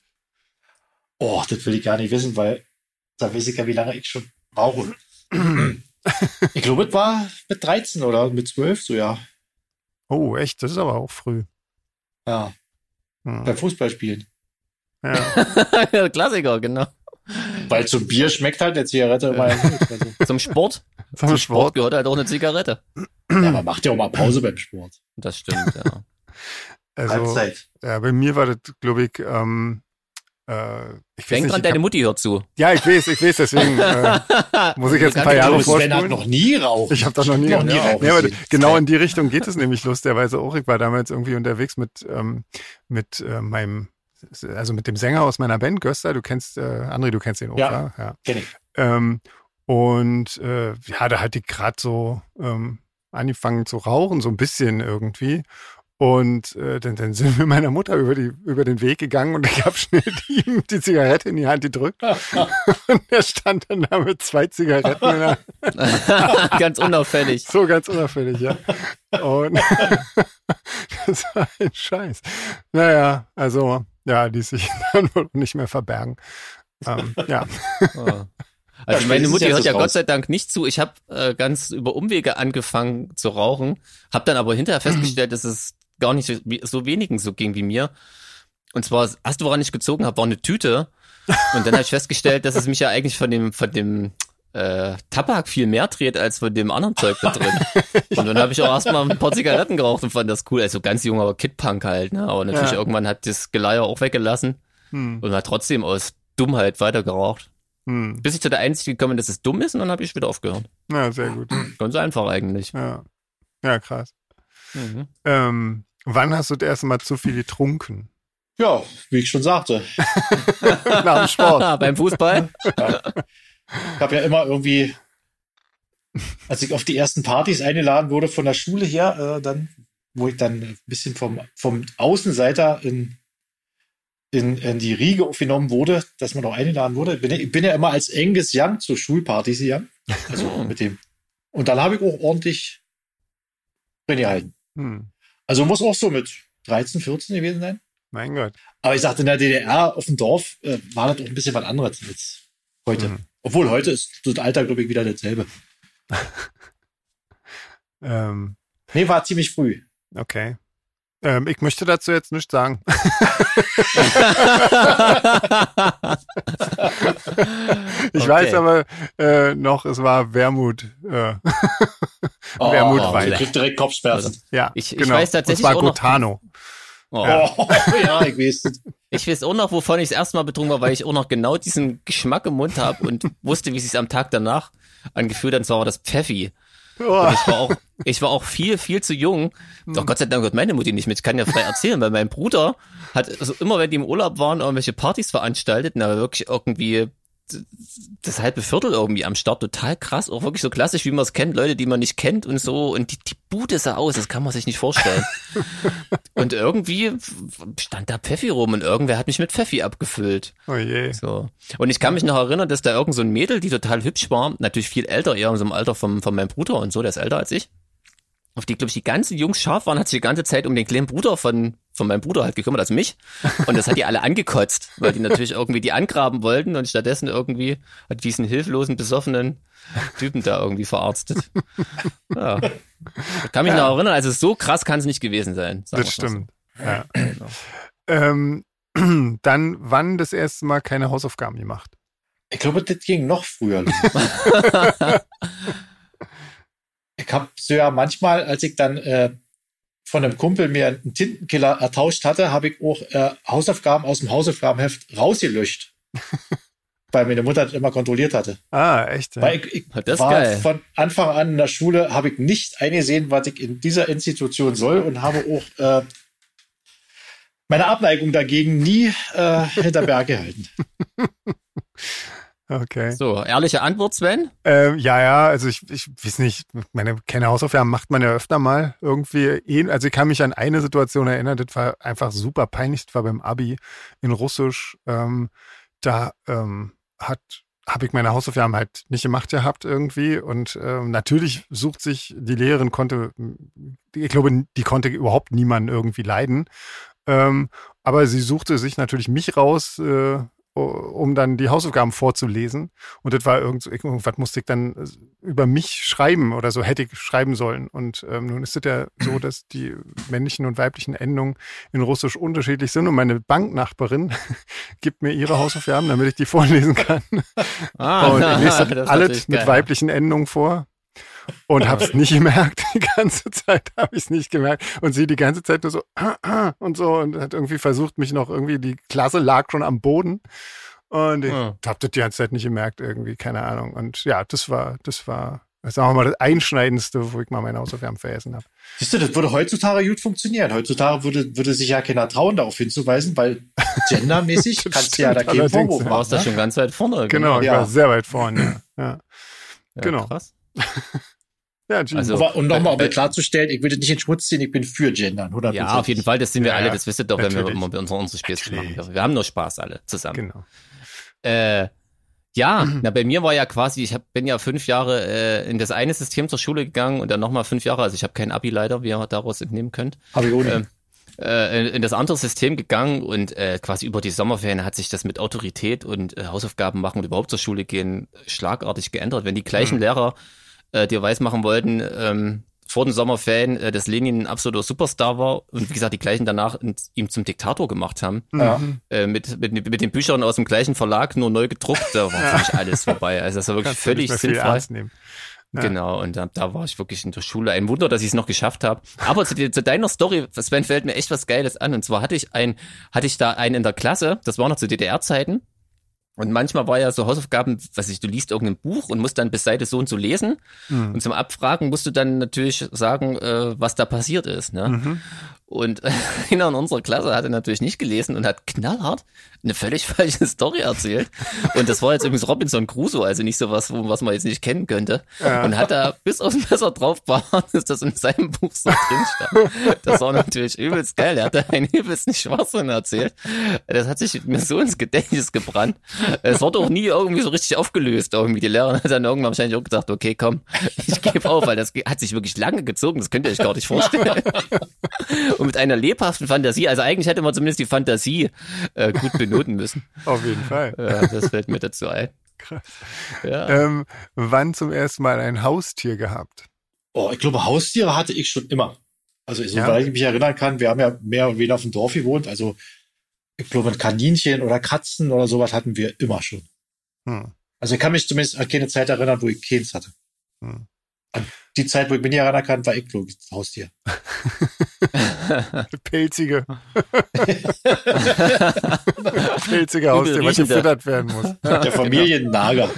Oh, das will ich gar nicht wissen, weil da weiß ich ja, wie lange ich schon rauche. ich glaube, es war mit 13 oder mit 12, so ja. Oh, echt? Das ist aber auch früh. Ja, Hm. beim Fußballspielen. Ja. Klassiker, genau. Weil zum Bier schmeckt halt eine Zigarette immer gut. Also, Zum Sport. Zum Zum Sport. Sport gehört halt auch eine Zigarette. ja, man macht ja auch mal Pause beim Sport. Das stimmt, ja. Also, Halbzeit. ja, bei mir war das, glaube ich, ähm, äh, ich weiß Denk nicht, dran, ich deine hab, Mutti hört zu. ja, ich weiß, ich weiß, deswegen äh, muss ich jetzt ein paar Ich Jahre glaube, Sven hat vorspulen. noch nie rauchen. Ich habe doch noch nie, Noch nie ja, rauchen nee, aber sehen. genau in die Richtung geht es nämlich lustigerweise auch. Ich war damals irgendwie unterwegs mit ähm, mit äh, meinem also mit dem Sänger aus meiner Band Göster. Du kennst äh, André, du kennst den auch, Ja. ja. ja. Kenn ich. Ähm, und äh, ja, da hatte ich gerade so ähm, angefangen zu rauchen, so ein bisschen irgendwie. Und äh, dann, dann sind wir meiner Mutter über, die, über den Weg gegangen und ich habe schnell ihm die Zigarette in die Hand gedrückt. Und er stand dann da mit zwei Zigaretten in der Ganz unauffällig. so ganz unauffällig, ja. Und das war ein Scheiß. Naja, also, ja, ließ sich dann wohl nicht mehr verbergen. Ähm, ja. Ja. Also meine jetzt hört ja raus. Gott sei Dank nicht zu. Ich habe äh, ganz über Umwege angefangen zu rauchen, habe dann aber hinterher festgestellt, dass es gar nicht so, so wenigen so ging wie mir. Und zwar, das erste, woran ich gezogen habe, war eine Tüte. Und dann habe ich festgestellt, dass es mich ja eigentlich von dem, von dem äh, Tabak viel mehr dreht als von dem anderen Zeug da drin. Und dann habe ich auch erstmal ein paar Zigaretten geraucht und fand das cool. Also ganz jung, aber Kidpunk halt. Ne? Aber natürlich Ja. irgendwann hat das Geleier auch weggelassen Hm, und hat trotzdem aus Dummheit weitergeraucht. hm. Bis ich zu der Einsicht gekommen bin, dass es dumm ist und dann habe ich wieder aufgehört. Ja, sehr gut. Ganz einfach eigentlich. Ja, ja krass. Mhm. Ähm, wann hast du das erste Mal zu viel getrunken? Ja, wie ich schon sagte. Nach dem Sport. Beim Fußball? Ich habe ja immer irgendwie, als ich auf die ersten Partys eingeladen wurde von der Schule her, äh, dann, wo ich dann ein bisschen vom, vom Außenseiter in, in, in die Riege aufgenommen wurde, dass man auch eingeladen wurde. Ich bin, ja- ich bin ja immer als Angus Young zu Schulpartys gegangen. Also mit dem. Und dann habe ich auch ordentlich drin gehalten. Hm, Also muss auch so mit 13, 14 gewesen sein. mein Gott. Aber ich sagte, in der DDR auf dem Dorf äh, war das auch ein bisschen was anderes als heute. Mhm. Obwohl heute ist das Alter, glaube ich, wieder dasselbe. Ähm, Nee, war ziemlich früh. okay. Ähm, ich möchte dazu jetzt nichts sagen. Ich Okay. weiß aber äh, noch, es war Wermut. Äh, Wermutwein. ich krieg direkt Kopfschmerzen. ja, Ich- ich genau. weiß tatsächlich auch noch- Gotano. Oh. Oh, ja, ich weiß es. Ich weiß auch noch, wovon ich das erste Mal betrunken war, weil ich auch noch genau diesen Geschmack im Mund habe und wusste, wie es sich am Tag danach angefühlt hat. Und zwar war das Pfeffi. Und ich war auch, ich war auch viel, viel zu jung. Doch Gott sei Dank hört meine Mutti nicht mit. Ich kann ja frei erzählen, weil mein Bruder hat, also immer wenn die im Urlaub waren, irgendwelche Partys veranstaltet, na wirklich irgendwie das halbe Viertel irgendwie am Start, total krass, auch wirklich so klassisch, wie man es kennt, Leute, die man nicht kennt und so. Und die, die Bude sah aus, das kann man sich nicht vorstellen. und irgendwie stand da Pfeffi rum und irgendwer hat mich mit Pfeffi abgefüllt. oh je. So. Und ich kann mich noch erinnern, dass da irgend so ein Mädel, die total hübsch war, natürlich viel älter, eher in so einem Alter vom, von meinem Bruder und so, der ist älter als ich, auf die, glaube ich, die ganzen Jungs scharf waren, hat sich die ganze Zeit um den kleinen Bruder von, von meinem Bruder halt gekümmert, also mich. Und das hat die alle angekotzt, weil die natürlich irgendwie die angraben wollten und stattdessen irgendwie hat diesen hilflosen, besoffenen Typen da irgendwie verarztet. Ja. Ich kann mich noch erinnern, also so krass kann es nicht gewesen sein. sagen Das mal so. stimmt. Ja. Genau. Ähm, dann, wann das erste Mal keine Hausaufgaben gemacht? Ich glaube, das ging noch früher. ich habe so ja manchmal, als ich dann äh, von einem Kumpel mir einen Tintenkiller ertauscht hatte, habe ich auch äh, Hausaufgaben aus dem Hausaufgabenheft rausgelöscht. weil meine Mutter das immer kontrolliert hatte. Ah, echt? Ja. Weil ich, ich Das war geil. von Anfang an in der Schule, habe ich nicht eingesehen, was ich in dieser Institution soll und habe auch äh, meine Abneigung dagegen nie äh, hinter Berg gehalten. Okay. So, ehrliche Antwort, Sven? Ähm, ja, ja, also ich, ich weiß nicht, meine keine Hausaufgaben macht man ja öfter mal irgendwie. Also ich kann mich an eine Situation erinnern, das war einfach super peinlich, das war beim Abi in Russisch. Ähm, da ähm, hat habe ich meine Hausaufgaben halt nicht gemacht gehabt irgendwie und ähm, natürlich sucht sich die Lehrerin konnte, ich glaube, die konnte überhaupt niemanden irgendwie leiden, ähm, aber sie suchte sich natürlich mich raus, äh, um dann die Hausaufgaben vorzulesen. Und das war irgend, irgendwas musste ich dann über mich schreiben oder so hätte ich schreiben sollen. Und ähm, nun ist es ja so, dass die männlichen und weiblichen Endungen in Russisch unterschiedlich sind. Und meine Banknachbarin gibt mir ihre Hausaufgaben, damit ich die vorlesen kann. Ah, und ich lese das alles mit geil. weiblichen Endungen vor. Und habe es nicht gemerkt. Die ganze Zeit habe ich es nicht gemerkt. Und sie die ganze Zeit nur so und so und hat irgendwie versucht, mich noch irgendwie, die Klasse lag schon am Boden. Und ich Ah. habe das die ganze Zeit nicht gemerkt, irgendwie, keine Ahnung. Und ja, das war, das war, sagen wir mal, das Einschneidendste, wo ich mal meine Hausaufgaben vergessen habe. Siehst du, das würde heutzutage gut funktionieren. Heutzutage würde, würde sich ja keiner trauen, darauf hinzuweisen, weil gendermäßig kannst du ja da keinen Vorwurf ja. Du machen. warst da Ne? schon ganz weit vorne. Genau, ich Ja. war sehr weit vorne. Ja, ja. Ja, genau. Krass. ja. Also- Aber, um nochmal um Äh, das klarzustellen, ich will das nicht in Schmutz ziehen, ich bin für Gendern. 100%. Ja, auf jeden Fall, das sind wir Ja, alle, das wisst ihr doch, wenn wir unsere, unsere Späßchen machen. Wir haben nur Spaß alle zusammen. genau. Äh, ja, na, bei mir war ja quasi, ich hab, bin ja fünf Jahre äh, in das eine System zur Schule gegangen und dann nochmal fünf Jahre, also ich habe kein Abi leider, wie ihr daraus entnehmen könnt, Habe ich nicht. Ähm, äh, in- in das andere System gegangen und äh, quasi über die Sommerferien hat sich das mit Autorität und äh, Hausaufgaben machen und überhaupt zur Schule gehen schlagartig geändert. Wenn die gleichen Lehrer äh, dir weismachen wollten, ähm, vor den Sommerferien, äh, dass Lenin ein absoluter Superstar war und wie gesagt, die gleichen danach in, ihm zum Diktator gemacht haben, ja. Mhm. äh, mit, mit, mit den Büchern aus dem gleichen Verlag, nur neu gedruckt, da war für mich alles vorbei. Also das war wirklich Kannst völlig sinnfrei. nehmen. Ja. Genau, und da, da war ich wirklich in der Schule. Ein Wunder, dass ich es noch geschafft habe. Aber zu, zu deiner Story, Sven, fällt mir echt was Geiles an. Und zwar hatte ich ein, hatte ich da einen in der Klasse, das war noch zu DDR-Zeiten. Und manchmal war ja so Hausaufgaben, was ich, du liest irgendein Buch und musst dann bis Seite so und so lesen. Mhm. Und zum Abfragen musst du dann natürlich sagen, äh, was da passiert ist. Ne? Mhm. Und einer in unserer Klasse hatte natürlich nicht gelesen und hat knallhart eine völlig falsche Story erzählt. Und das war jetzt übrigens Robinson Crusoe, also nicht sowas, wo- was man jetzt nicht kennen könnte. Ja. Und hat da bis aufs Messer drauf beharrt, dass das in seinem Buch so drin stand. Das war natürlich übelst geil. Er hat da einen übelsten Schwachsinn erzählt. Das hat sich mir so ins Gedächtnis gebrannt. Es wurde auch nie irgendwie so richtig aufgelöst. Irgendwie die Lehrerin hat dann irgendwann wahrscheinlich auch gedacht, okay, komm, ich gebe auf, weil das hat sich wirklich lange gezogen. Das könnt ihr euch gar nicht vorstellen. Und mit einer lebhaften Fantasie, also eigentlich hätte man zumindest die Fantasie äh, gut benoten müssen. Auf jeden Fall. Äh, das fällt mir dazu ein. Krass. Ja. Ähm, wann zum ersten Mal ein Haustier gehabt? Oh, ich glaube, Haustiere hatte ich schon immer. Also, Ja. soweit ich mich erinnern kann, wir haben ja mehr oder weniger auf dem Dorf gewohnt. Also, ich glaube, ein Kaninchen oder Katzen oder sowas hatten wir immer schon. Hm. Also, ich kann mich zumindest an keine Zeit erinnern, wo ich keins hatte. Hm. An die Zeit, wo ich mich nicht erinnern kann, war ich, glaube ich, das Haustier. Pilzige. Pilzige Haustier, was gefüttert werden muss. Der Familiennager.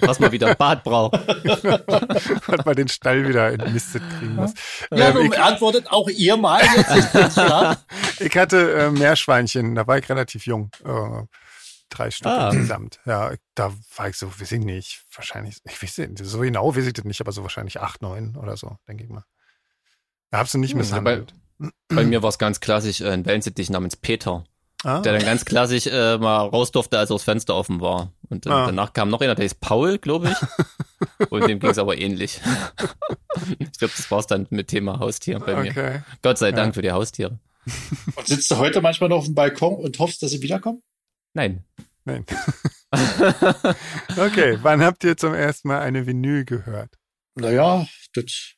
Was man wieder Bad braucht. Was man den Stall wieder entmistet kriegen muss. Ja, Ähm, ich, antwortet auch ihr mal jetzt. Ich hatte äh, Meerschweinchen, da war ich relativ jung. Äh, drei Stück Ah. insgesamt. Ja, da war ich so, weiß ich nicht, wahrscheinlich, ich weiß nicht, so genau weiß ich das nicht, aber so wahrscheinlich acht, neun oder so, denke ich mal. Da hab's du nicht Hm, misshandelt. Bei mir war es ganz klassisch äh, ein Wellensittich namens Peter, Ah, der dann ganz klassisch äh, mal raus durfte, als das Fenster offen war. Und äh, Ah. danach kam noch einer, der ist Paul, glaube ich. Und dem ging es aber ähnlich. ich glaube, das war's dann mit Thema Haustier bei mir. okay. Gott sei Dank Ja. für die Haustiere. Und sitzt du heute manchmal noch auf dem Balkon und hoffst, dass sie wiederkommen? Nein. Nein. okay, wann habt ihr zum ersten Mal eine Vinyl gehört? Naja, das.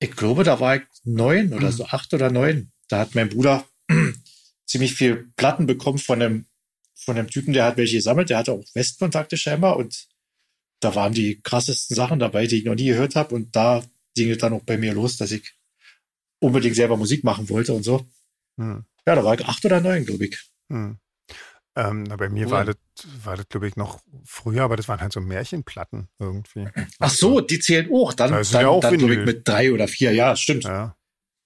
Ich glaube, da war ich neun oder so, acht oder neun. Da hat mein Bruder ziemlich viel Platten bekommen von einem, von einem Typen, der hat welche gesammelt. Der hatte auch Westkontakte scheinbar und da waren die krassesten Sachen dabei, die ich noch nie gehört habe. Und da ging es dann auch bei mir los, dass ich unbedingt selber Musik machen wollte und so. Hm. Ja, da war ich acht oder neun, glaube ich. Hm. Ähm, na, bei mir Cool. war das, war das, glaube ich, noch früher, aber das waren halt so Märchenplatten irgendwie. Ach so, die zählen auch. Dann, Da ist dann, ja auch dann glaub ich, mit drei oder vier. Ja, stimmt. Ja.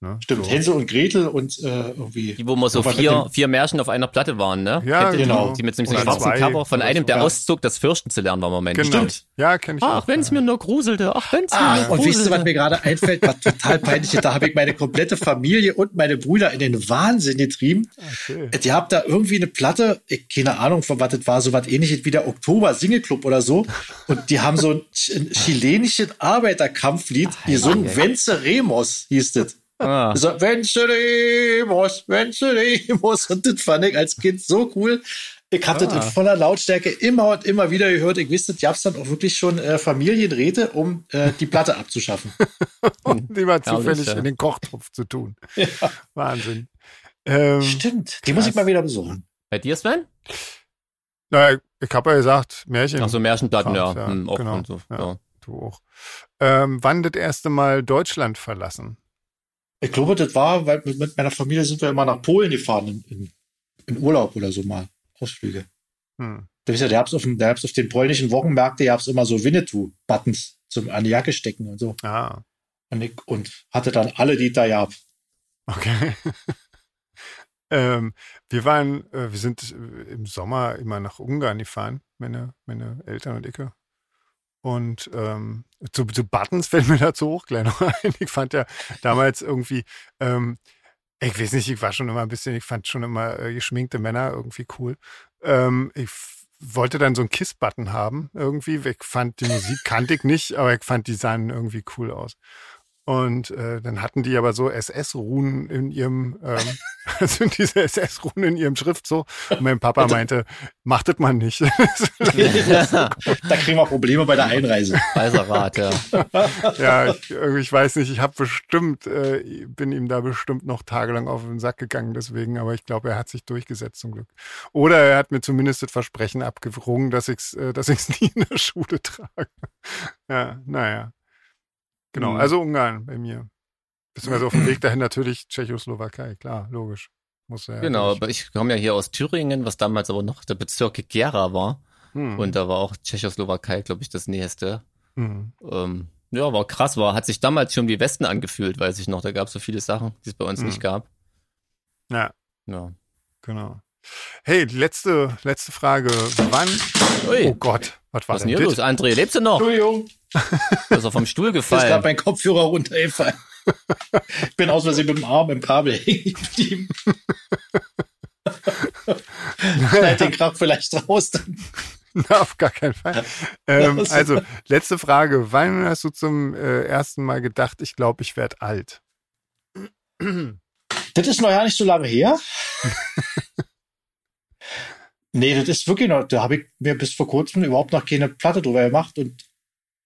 Ne? Stimmt. So. Hänsel und Gretel und äh, irgendwie. Die, wo mal so vier, dem- vier Märchen auf einer Platte waren, ne? Ja, genau. Die mit so einem Oder schwarzen zwei Cover von einem, so. der Ja. auszog, das Fürchten zu lernen war im Moment. Genau. Stimmt. Ja, kenne ich Ach, auch. wenn es mir nur gruselte. Ach, wenn es mir Ah, nur und wisst ihr, was gruselte. mir gerade einfällt, was total peinlich ist? Da habe ich meine komplette Familie und meine Brüder in den Wahnsinn getrieben. Okay. Die habt da irgendwie eine Platte, ich, keine Ahnung von was das war, so was ähnliches wie der Oktober Single-Club oder so. Und die haben so ein, ein chilenisches Arbeiterkampflied, die so ein Venceremos hieß das. Ah, So, Venceremos, Venceremos. Und das fand ich als Kind so cool. Ich hatte das in voller Lautstärke immer und immer wieder gehört. Ich wusste, gab es dann auch wirklich schon äh, Familienräte, um äh, die Platte abzuschaffen. Und die mal Herrlich, zufällig ja. in den Kochtopf zu tun. Wahnsinn. Ähm, Stimmt, die muss ich mal wieder besuchen. bei dir, Sven? naja, ich habe ja gesagt, Märchen. Ach so, Märchenplatten, ja. Ja, Hm, auch genau, und so. ja. Ja. Du auch. Ähm, wann das erste Mal Deutschland verlassen? Ich glaube, das war, weil mit, meiner Familie sind wir immer nach Polen gefahren in, in, Urlaub oder so mal. Ausflüge. Hm. Da ist ja, da auf, dem- da gab's auf den polnischen Wochenmärkten gab's immer so Winnetou-Buttons zum an die Jacke stecken und so. Ah, Und, ich, und hatte dann alle, die da gab. okay. ähm, wir waren, äh, wir sind im Sommer immer nach Ungarn gefahren, meine, meine Eltern und ich. Und ähm, zu, zu Buttons fällt mir dazu auch gleich noch ein. Ich fand ja damals irgendwie, ähm, ich weiß nicht, ich war schon immer ein bisschen, ich fand schon immer äh, geschminkte Männer irgendwie cool. Ähm, ich wollte dann so einen Kiss-Button haben irgendwie. Ich fand die Musik kannte ich nicht, aber ich fand die sahen irgendwie cool aus. Und äh, dann hatten die aber so SS-Runen in ihrem, ähm, also diese SS-Runen in ihrem Schrift so. Und mein Papa meinte, macht das mal nicht. Da kriegen wir Probleme bei der Einreise. Weißer Rat, ja. ja, ich, ich weiß nicht, ich habe bestimmt, äh, bin ihm da bestimmt noch tagelang auf den Sack gegangen deswegen, aber ich glaube, er hat sich durchgesetzt zum Glück. Oder er hat mir zumindest das Versprechen abgerungen, dass ich's, äh, dass ich's nie in der Schule trage. Ja, naja. Genau, Mhm. also Ungarn bei mir. Beziehungsweise auf dem Weg dahin natürlich Tschechoslowakei, klar, logisch. Muss ja Genau, durch. aber ich komme ja hier aus Thüringen, was damals aber noch der Bezirk Gera war. Hm. Und da war auch Tschechoslowakei, glaube ich, das nächste. Hm. Ähm, ja, war krass, war, hat sich damals schon wie Westen angefühlt, weiß ich noch. Da gab es so viele Sachen, die es bei uns Mhm. nicht gab. Ja, Ja. genau. Hey, die letzte, letzte Frage. Wann? Ui, Oh Gott, was war was ist denn hier das? los? André, lebst du noch? Entschuldigung, Du bist er vom Stuhl mir ist gerade gefallen. mein Kopfhörer runtergefallen. Ich bin aus Versehen mit dem Arm im Kabel hängen geblieben. Schneid den Krach vielleicht raus. Dann. Na, auf gar keinen Fall. Ähm, also, letzte Frage. Wann hast du zum äh, ersten Mal gedacht, ich glaube, ich werde alt? Das ist noch ja nicht so lange her. nee, das ist wirklich noch, da habe ich mir bis vor kurzem überhaupt noch keine Platte drüber gemacht. Und,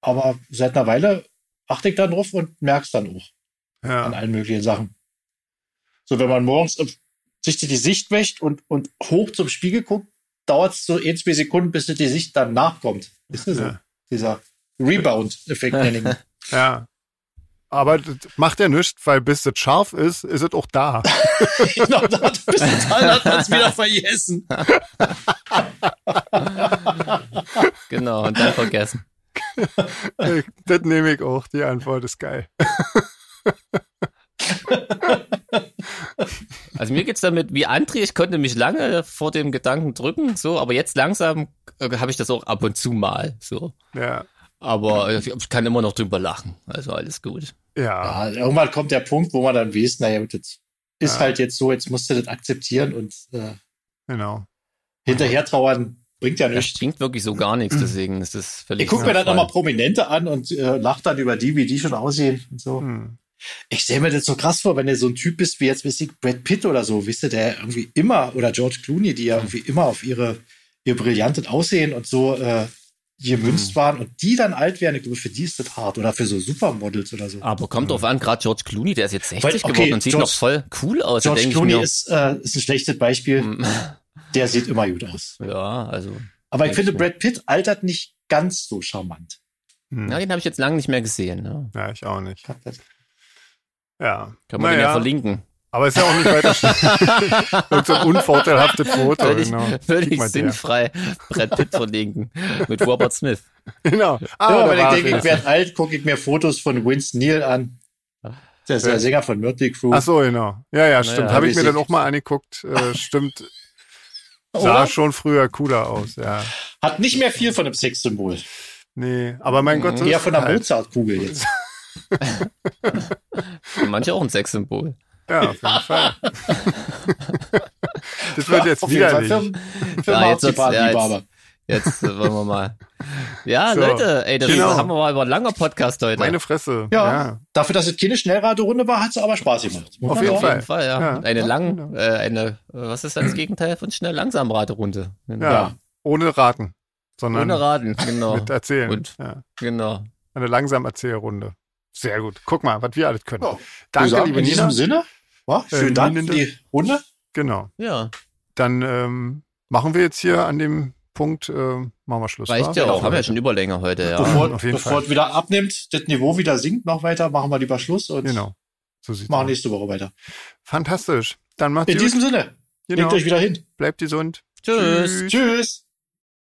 aber seit einer Weile achte ich dann drauf und merk's dann auch an Ja, allen möglichen Sachen. So, wenn man morgens sich die Sicht wäscht und, und hoch zum Spiegel guckt, dauert es so ein, zwei Sekunden, bis die Sicht dann nachkommt. Ist das so? Ja. Dieser Rebound-Effekt ja. Aber das macht ja nichts, weil bis es scharf ist, ist es auch da. genau, da hat bis total hat man es wieder vergessen. Genau, und dann vergessen. Das nehme ich auch. Die Antwort ist geil. Also mir geht's damit wie André, ich konnte mich lange vor dem Gedanken drücken, so, aber jetzt langsam äh, habe ich das auch ab und zu mal, so. Ja. Aber äh, ich kann immer noch drüber lachen, also alles gut. Ja. Ja, irgendwann kommt der Punkt, wo man dann weiß, naja, das ist Ja. halt jetzt so, jetzt musst du das akzeptieren und äh, Genau. hinterher trauern bringt ja Das nichts. bringt wirklich so gar nichts, deswegen ist das völlig. Ich gucke mir dann nochmal Prominente an und äh, lach dann über die, wie die schon aussehen und so. Hm. Ich stelle mir das so krass vor, wenn du so ein Typ bist wie jetzt, weiß ich, Brad Pitt oder so, wisst ihr, der irgendwie immer, oder George Clooney, die ja irgendwie immer auf ihre, ihr brillantes Aussehen und so äh, gemünzt waren und die dann alt werden, ich glaube, für die ist das hart. Oder für so Supermodels oder so. Aber kommt drauf an, gerade George Clooney, der ist jetzt 60 Weil, okay, geworden und sieht George- noch voll cool aus. George Clooney mir, ist, äh, ist ein schlechtes Beispiel. hm, Der sieht immer gut aus. Ja, also. Aber ich finde. Brad Pitt altert nicht ganz so charmant. Hm. Ja, den habe ich jetzt lange nicht mehr gesehen. Ne? Ja, ich auch nicht. Ja. Kann man den ja verlinken. Aber ist ja auch nicht weiter schlimm. So ein unvorteilhaftes Foto. Völlig, genau. völlig der. sinnfrei Brett Pitt verlinken mit Robert Smith. Genau. Ah, Immer wenn ich denke, ich werde alt, gucke ich mir Fotos von Winston Neal an. Der ist der Ja. Sänger von Mötley Crew. Ach so, genau. Ja, ja, stimmt. Naja, Habe ich mir dann auch mal angeguckt. Äh, stimmt. Sah Oder? schon früher cooler aus, ja. Hat nicht mehr viel von einem Sexsymbol. Nee, aber mein Gott, so Eher von der halt. Mozartkugel jetzt. Für manche auch ein Sexsymbol. Ja, auf jeden Fall. das wird jetzt widerlich. für, für Ja, jetzt wird's- ja, Marzipanliebhaber. Jetzt äh, wollen wir mal. Ja, So, Leute, ey, das genau. haben wir mal über einen langer Podcast heute. Meine Fresse. Ja. ja. Dafür, dass es keine Schnellraderunde war, hat es aber Spaß gemacht. Auf jeden. Auf jeden Fall. Ja. Ja. Eine Ja, lang, genau. äh, eine, äh, was ist das Gegenteil von schnell langsam Raterunde? Genau. Ja. Ohne Raten, sondern Ohne Raten, genau. mit Erzählen. Und- ja. Genau. Eine langsam Erzählrunde. Sehr gut. Guck mal, was wir alles können. Ja. Danke, sagen liebe in diesem Nina. Sinne, ja, schönen Äh, Dank für die Runde. Genau. Ja, Dann ähm, machen wir jetzt hier an dem Punkt, äh, machen wir Schluss. reicht ja auch. Haben ja heute. schon Überlänge heute, ja. bevor auf jeden bevor Fall. es wieder abnimmt, das Niveau wieder sinkt, noch weiter, machen wir lieber Schluss und Genau. So machen aus. nächste Woche weiter. Fantastisch. Dann macht's In gut. diesem Sinne, Genau. legt euch wieder hin. Bleibt gesund. Tschüss. Tschüss.